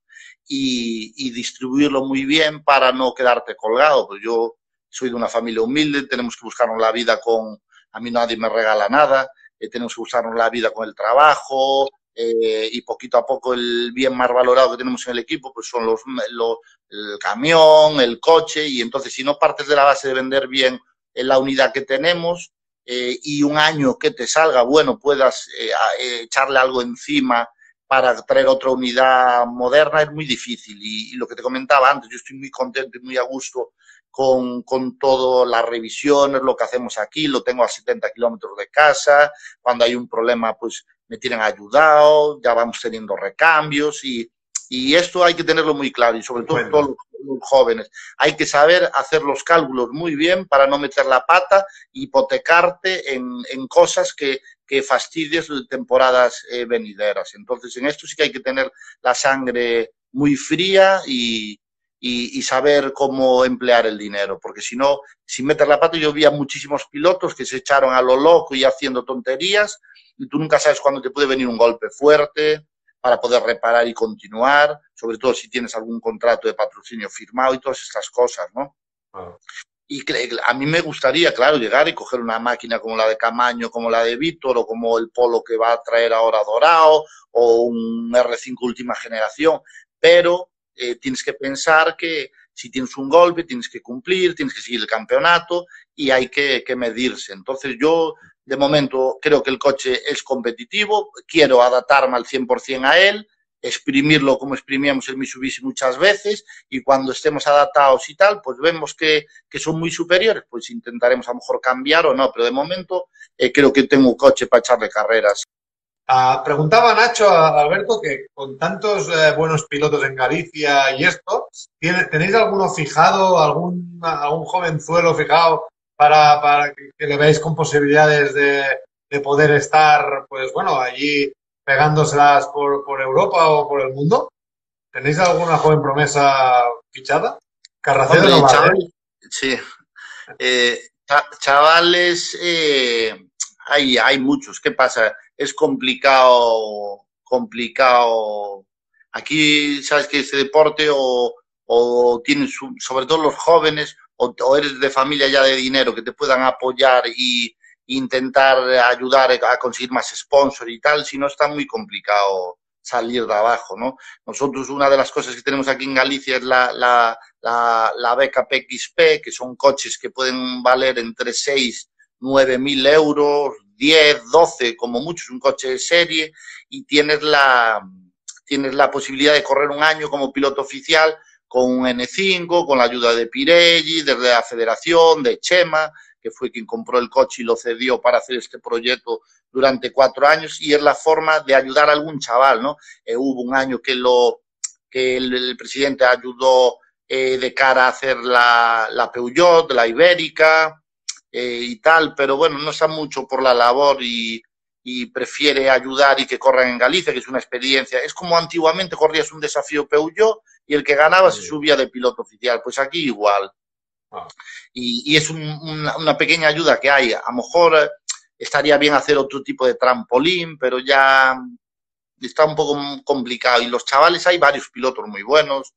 y, y distribuirlo muy bien para no quedarte colgado. Pues yo soy de una familia humilde, tenemos que buscarnos la vida con, a mí nadie me regala nada, eh, tenemos que buscarnos la vida con el trabajo eh, y poquito a poco el bien más valorado que tenemos en el equipo pues son los, lo- el camión, el coche y entonces si no partes de la base de vender bien en la unidad que tenemos eh, y un año que te salga bueno puedas eh, echarle algo encima para traer otra unidad moderna es muy difícil. Y, y lo que te comentaba antes, yo estoy muy contento y muy a gusto con, con todas las revisiones, lo que hacemos aquí, lo tengo a 70 kilómetros de casa, cuando hay un problema, pues me tienen ayudado, ya vamos teniendo recambios y, y esto hay que tenerlo muy claro y sobre todo Bueno. todos los, los jóvenes. Hay que saber hacer los cálculos muy bien para no meter la pata, hipotecarte en, en cosas que, que fastidies temporadas eh, venideras. Entonces, en esto sí que hay que tener la sangre muy fría y, y, y saber cómo emplear el dinero, porque si no, si metes la pata, yo vi a muchísimos pilotos que se echaron a lo loco y haciendo tonterías, y tú nunca sabes cuándo te puede venir un golpe fuerte para poder reparar y continuar, sobre todo si tienes algún contrato de patrocinio firmado y todas estas cosas, ¿no? Y a mí me gustaría, claro, llegar y coger una máquina como la de Camaño, como la de Víctor, o como el Polo que va a traer ahora Dorado, o un R5 última generación, pero eh, tienes que pensar que si tienes un golpe, tienes que cumplir, tienes que seguir el campeonato y hay que, medirse. Entonces yo, de momento, creo que el coche es competitivo, quiero adaptarme al 100% a él, exprimirlo como exprimíamos el Mitsubishi muchas veces y cuando estemos adaptados y tal, pues vemos que, que son muy superiores, pues intentaremos a lo mejor cambiar o no, pero de momento eh, creo que tengo un coche para echarle carreras. Ah, preguntaba Nacho a Alberto que con tantos eh, buenos pilotos en Galicia y esto, ¿tiene- ¿tenéis alguno fijado, algún, algún jovenzuelo fijado para, para que, le veáis con posibilidades de, de poder estar, pues bueno, allí pegándoselas por, por Europa o por el mundo? ¿Tenéis alguna joven promesa fichada? Carracedo Hombre, no vale, ¿eh? chaval- sí. Eh, cha- chavales, eh, hay, hay muchos. ¿Qué pasa? Es complicado, complicado. Aquí, sabes que este deporte o, o tienes, sobre todo los jóvenes, o, o eres de familia ya de dinero que te puedan apoyar y intentar ayudar a conseguir más sponsor y tal, si no está muy complicado salir de abajo, ¿no? Nosotros una de las cosas que tenemos aquí en Galicia es la, la, la, la beca PXP, que son coches que pueden valer entre 6, 9 mil euros, 10, 12, como mucho, es un coche de serie, y tienes la, tienes la posibilidad de correr un año como piloto oficial con un N5, con la ayuda de Pirelli, desde la federación, de Chema, que fue quien compró el coche y lo cedió para hacer este proyecto durante cuatro años, y es la forma de ayudar a algún chaval, ¿no? Eh, hubo un año que, lo, que el, presidente ayudó eh, de cara a hacer la, la Peugeot, la Ibérica eh, y tal, pero bueno, no está mucho por la labor y, y prefiere ayudar y que corran en Galicia, que es una experiencia. Es como antiguamente corrías un desafío Peugeot y el que ganaba se subía de piloto oficial. Pues aquí igual. Ah. Y, y, es un, una, una, pequeña ayuda que hay. A lo mejor eh, estaría bien hacer otro tipo de trampolín, pero ya está un poco complicado. Y los chavales, hay varios pilotos muy buenos,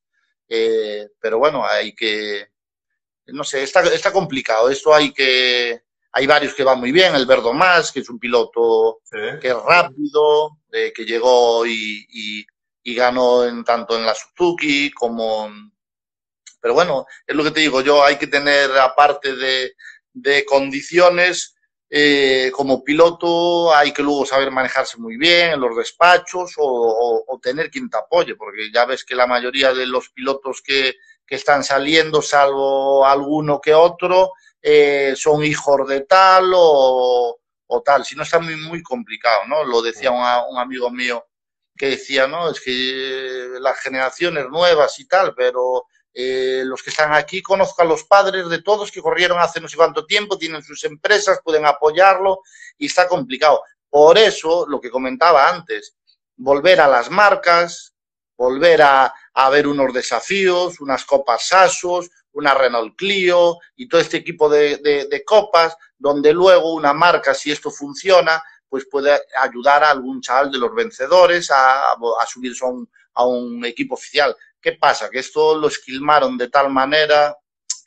eh, pero bueno, hay que, no sé, está, está complicado. Esto hay que, hay varios que van muy bien. El Verdo Más, que es un piloto Sí. que es rápido, eh, que llegó y, y, y ganó en, tanto en la Suzuki como... Pero bueno, es lo que te digo, yo hay que tener, aparte de, de condiciones, eh, como piloto hay que luego saber manejarse muy bien en los despachos o, o, o, tener quien te apoye, porque ya ves que la mayoría de los pilotos que, que están saliendo, salvo alguno que otro, eh, son hijos de tal o, o, tal. Si no está muy, muy complicado, ¿no? Lo decía un, un amigo mío que decía, no, es que las generaciones nuevas y tal, pero eh, los que están aquí, conozco a los padres de todos que corrieron hace no sé cuánto tiempo, tienen sus empresas, pueden apoyarlo y está complicado. Por eso, lo que comentaba antes, volver a las marcas, volver a, a ver unos desafíos, unas copas Sasos, una Renault Clio y todo este equipo de, de, copas, donde luego una marca, si esto funciona, pues puede ayudar a algún chaval de los vencedores a, subirse a un, a un equipo oficial. ¿Qué pasa? Que esto lo esquilmaron de tal manera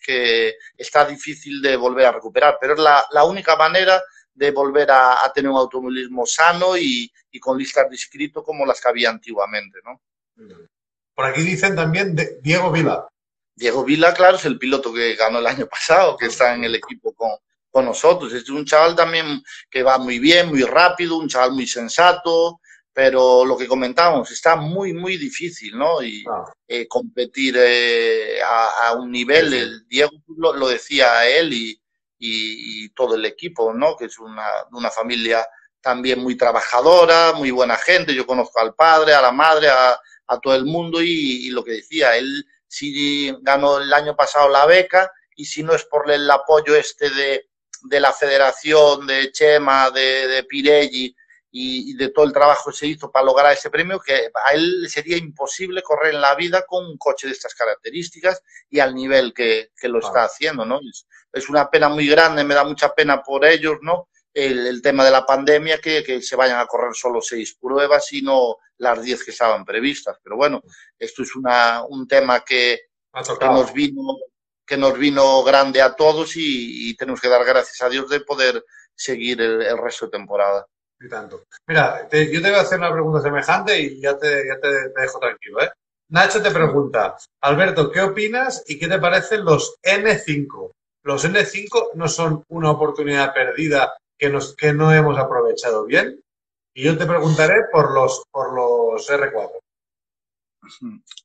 que está difícil de volver a recuperar, pero es la, la única manera de volver a, a, tener un automovilismo sano y, y, con listas de inscrito como las que había antiguamente, ¿no? Por aquí dicen también de Diego Vila. Diego Vila, claro, es el piloto que ganó el año pasado, que está en el equipo con, con nosotros. Es un chaval también que va muy bien, muy rápido, un chaval muy sensato, pero lo que comentábamos, está muy, muy difícil, ¿no? Y Ah. eh, competir eh, a, a, un nivel, Sí, el Diego lo, lo decía él y, y, y, todo el equipo, ¿no? Que es una, una familia también muy trabajadora, muy buena gente. Yo conozco al padre, a la madre, a, a todo el mundo y, y, lo que decía, él sí ganó el año pasado la beca y si no es por el apoyo este de, de la federación, de Chema, de, de Pirelli, y, y, de todo el trabajo que se hizo para lograr ese premio, que a él sería imposible correr en la vida con un coche de estas características y al nivel que, que lo está haciendo, ¿no? Es, es, una pena muy grande, me da mucha pena por ellos, ¿no? El, el tema de la pandemia, que, que, se vayan a correr solo seis pruebas y no las diez que estaban previstas. Pero bueno, esto es una, un tema que, que nos vino que nos vino grande a todos y, y, tenemos que dar gracias a Dios de poder seguir el, el resto de temporada. Y tanto. Mira, te, yo te voy a hacer una pregunta semejante y ya te, ya te, te dejo tranquilo, ¿eh? Nacho te pregunta, Alberto, ¿qué opinas y qué te parecen los N5? Los N5 no son una oportunidad perdida que, nos, que no hemos aprovechado bien. Y yo te preguntaré por los, por los R4.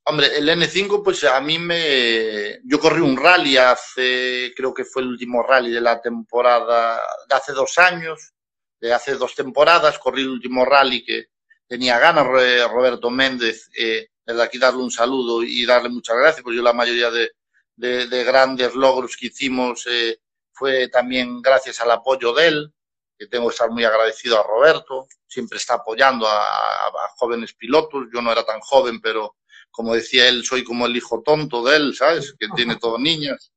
Hombre, el N5, pues a mí me. Yo corrí un rally hace, creo que fue el último rally de la temporada de hace dos años, de hace dos temporadas, corrí el último rally que tenía ganas, Roberto Méndez, eh, desde aquí darle un saludo y darle muchas gracias, porque yo la mayoría de, de, de grandes logros que hicimos eh, fue también gracias al apoyo de él, que tengo que estar muy agradecido a Roberto, siempre está apoyando a, a, a jóvenes pilotos, yo no era tan joven, pero como decía él, soy como el hijo tonto de él, ¿sabes? Que tiene todo niñas.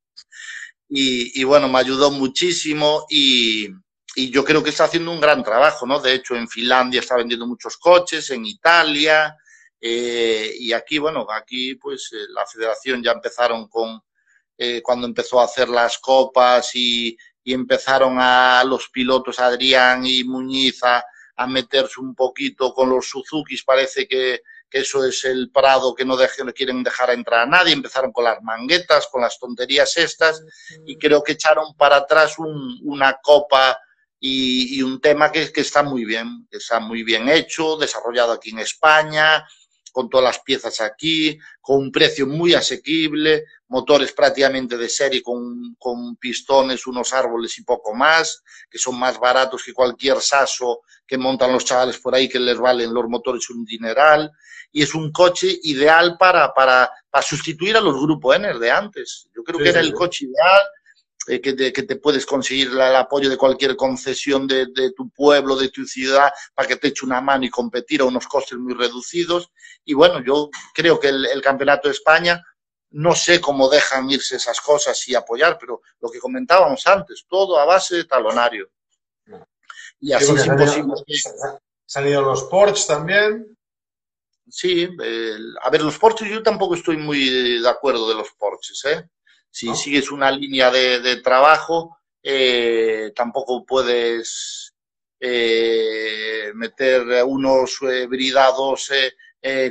Y, y bueno, me ayudó muchísimo y, y yo creo que está haciendo un gran trabajo, ¿no? De hecho, en Finlandia está vendiendo muchos coches, en Italia, eh, y aquí, bueno, aquí pues eh, la federación ya empezaron con, eh, cuando empezó a hacer las copas y, y, empezaron a los pilotos Adrián y Muñiz a, a meterse un poquito con los Suzukis, parece que, que eso es el prado que no, dejen, no quieren dejar entrar a nadie, empezaron con las manguetas, con las tonterías estas, y creo que echaron para atrás un, una copa y, y un tema que, que, está muy bien, que está muy bien hecho, desarrollado aquí en España, con todas las piezas aquí, con un precio muy asequible, motores prácticamente de serie con, con, pistones, unos árboles y poco más, que son más baratos que cualquier saso que montan los chavales por ahí que les valen los motores un dineral. Y es un coche ideal para, para, para sustituir a los grupos N de antes. Yo creo sí, que era el coche ideal eh, que, te, que, te, puedes conseguir el apoyo de cualquier concesión de, de, tu pueblo, de tu ciudad, para que te eche una mano y competir a unos costes muy reducidos. Y bueno, yo creo que el, el Campeonato de España, no sé cómo dejan irse esas cosas y apoyar, pero lo que comentábamos antes, todo a base de talonario. Y así sí, es imposible. Salido los Porsche también. Sí, eh, a ver, los Porsches yo tampoco estoy muy de acuerdo de los Porsches, ¿eh? Si ¿No? sigues una línea de, de trabajo, eh, tampoco puedes eh, meter unos bridados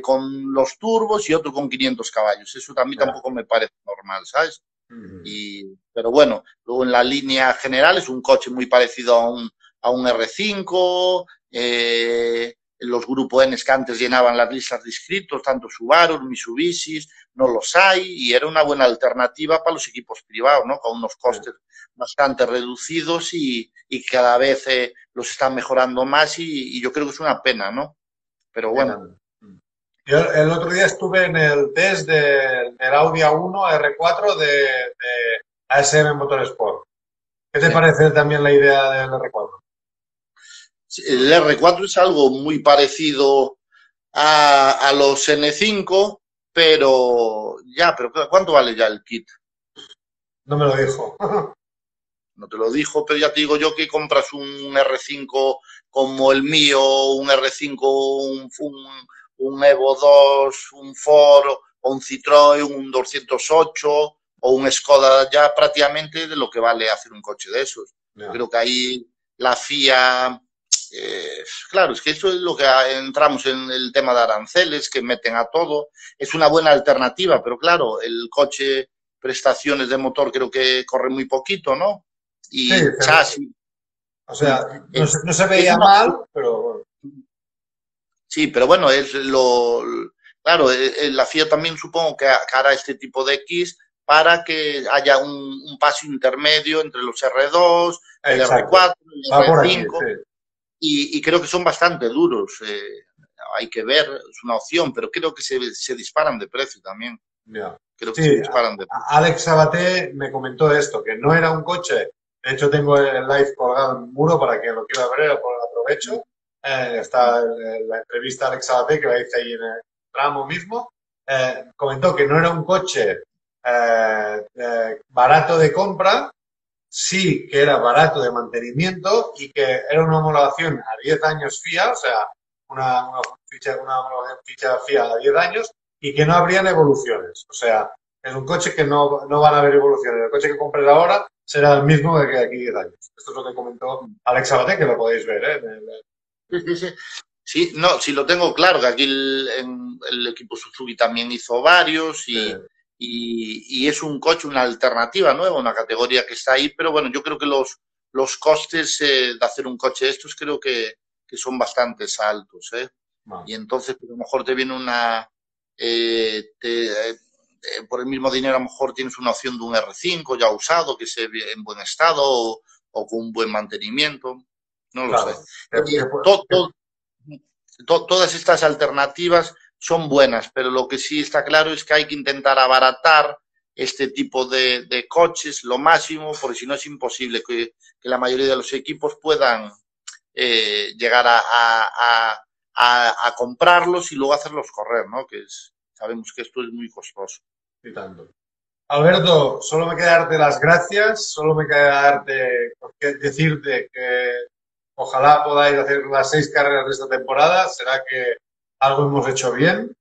con los turbos y otro con 500 caballos. Eso también claro. tampoco me parece normal, ¿sabes? Uh -huh. y, pero bueno, luego en la línea general es un coche muy parecido a un, a un R5, eh, los grupos N que antes llenaban las listas de inscritos, tanto Subaru, Mitsubishi, no los hay, y era una buena alternativa para los equipos privados, ¿no? Con unos costes bastante reducidos y, y cada vez eh, los están mejorando más y, y, yo creo que es una pena, ¿no? Pero bueno. Yo el otro día estuve en el test del de Audi A1 R4 de, de ASM Motorsport. ¿Qué te sí. parece también la idea del R4? El R4 es algo muy parecido a, a, los N5, pero ya, pero ¿cuánto vale ya el kit? No me lo dijo. [laughs] no te lo dijo, pero ya te digo yo que compras un R5 como el mío, un R5, un, un, un Evo 2, un Ford o un Citroën, un 208 o un Skoda, ya prácticamente de lo que vale hacer un coche de esos. Yeah. Creo que ahí la FIA eh, claro, es que eso es lo que entramos en el tema de aranceles que meten a todo. Es una buena alternativa, pero claro, el coche, prestaciones de motor creo que corre muy poquito, ¿no? Y sí, chasis. O sea, no, se, no se veía una, mal, pero. Sí, pero bueno, es lo. Claro, eh, eh, la FIA también supongo que hará este tipo de X para que haya un, un paso intermedio entre los R2, el Exacto. R4, el R5. Aquí, sí y, y, creo que son bastante duros. Eh, hay que ver, es una opción, pero creo que se, se disparan de precio también. Yeah. Creo que sí, se disparan de precio. Alex Sabaté me comentó esto, que no era un coche. De hecho, tengo el live colgado en el muro para que lo quiera ver, por aprovecho. Eh, está la entrevista a Alex Sabaté, que la hice ahí en el tramo mismo. Eh, comentó que no era un coche eh, barato de compra, sí que era barato de mantenimiento y que era una homologación a 10 años FIA, o sea, una, una, ficha, una homologación ficha FIA a 10 años y que no habrían evoluciones. O sea, es un coche que no, no van a haber evoluciones. El coche que compres ahora será el mismo de que aquí 10 años. Esto es lo que comentó Alex Abate, que lo podéis ver. ¿eh? Sí, sí, sí. Sí, no, sí lo tengo claro, que aquí el, en, el equipo Suzuki también hizo varios y, sí y, y, es un coche, una alternativa nueva, una categoría que está ahí, pero bueno, yo creo que los, los costes eh, de hacer un coche de estos creo que, que son bastante altos. ¿eh? Y entonces pues, a lo mejor te viene una... Eh, te, eh, por el mismo dinero a lo mejor tienes una opción de un R5 ya usado, que ve en buen estado o, o con un buen mantenimiento. No lo claro. sé. To, to, to, todas estas alternativas son buenas, pero lo que sí está claro es que hay que intentar abaratar este tipo de, de coches lo máximo, porque si no es imposible que, que, la mayoría de los equipos puedan eh, llegar a, a, a, comprarlos y luego hacerlos correr, ¿no? Que es, sabemos que esto es muy costoso. Alberto, solo me queda darte las gracias, solo me queda darte, decirte que ojalá podáis hacer las seis carreras de esta temporada, será que algo hemos hecho bien.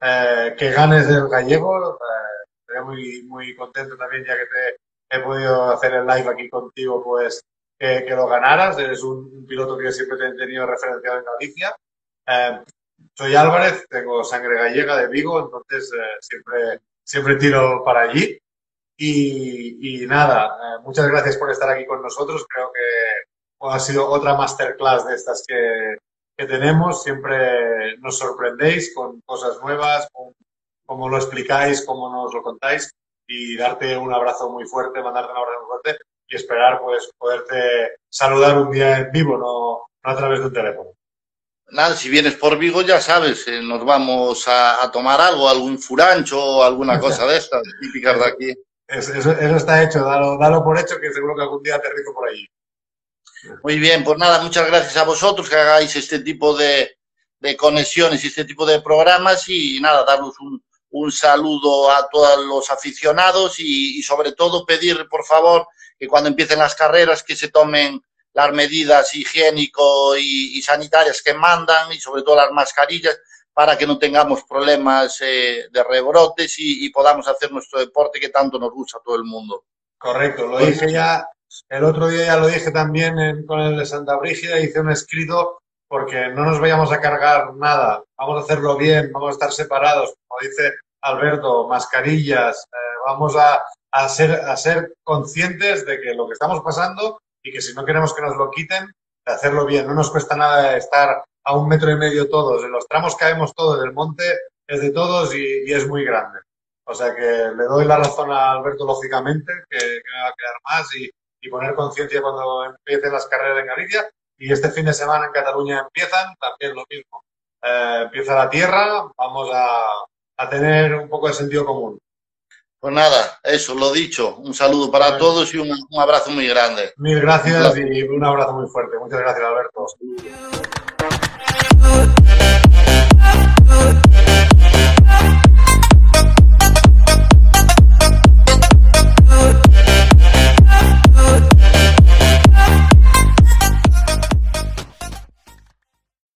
Eh, que ganes del gallego, eh, estoy muy, muy contento también ya que te he podido hacer el live aquí contigo, pues que, que lo ganaras. Eres un, un, piloto que siempre te he tenido referenciado en Galicia. Eh, soy Álvarez, tengo sangre gallega de Vigo, entonces eh, siempre, siempre tiro para allí. Y, y nada, eh, muchas gracias por estar aquí con nosotros. Creo que ha sido otra masterclass de estas que, que tenemos. Siempre nos sorprendéis con cosas nuevas, con cómo lo explicáis, cómo nos lo contáis y darte un abrazo muy fuerte, mandarte un abrazo muy fuerte y esperar pues poderte saludar un día en vivo, no, no a través de un teléfono. Nada, si vienes por Vigo ya sabes, eh, nos vamos a, a, tomar algo, algún furancho o alguna [laughs] cosa de estas típicas de aquí. Eso, eso- eso está hecho, dalo, dalo por hecho que seguro que algún día aterrizo por allí. Muy bien, pues nada, muchas gracias a vosotros que hagáis este tipo de, de conexiones y este tipo de programas y nada, daros un, un saludo a todos los aficionados y, y sobre todo pedir, por favor, que cuando empiecen las carreras que se tomen las medidas higiénico y, y sanitarias que mandan y sobre todo las mascarillas para que no tengamos problemas eh, de rebrotes y, y podamos hacer nuestro deporte que tanto nos gusta a todo el mundo. Correcto, lo dije ya, el otro día ya lo dije también en- con el de Santa Brígida, hice un escrito porque no nos vayamos a cargar nada, vamos a hacerlo bien, vamos a estar separados, como dice Alberto, mascarillas, eh, vamos a, a ser, a ser conscientes de que lo que estamos pasando y que si no queremos que nos lo quiten, de hacerlo bien, no nos cuesta nada estar a un metro y medio todos, en los tramos caemos todos, el monte es de todos y- es muy grande. O sea que le doy la razón a Alberto, lógicamente, que, que me va a quedar más y, y poner conciencia cuando empiecen las carreras en Galicia. Y este fin de semana en Cataluña empiezan, también lo mismo. Eh, empieza la tierra, vamos a, a tener un poco de sentido común. Pues nada, eso, lo dicho, un saludo para todos y un, un abrazo muy grande. Mil gracias y un abrazo muy fuerte. Muchas gracias, Alberto.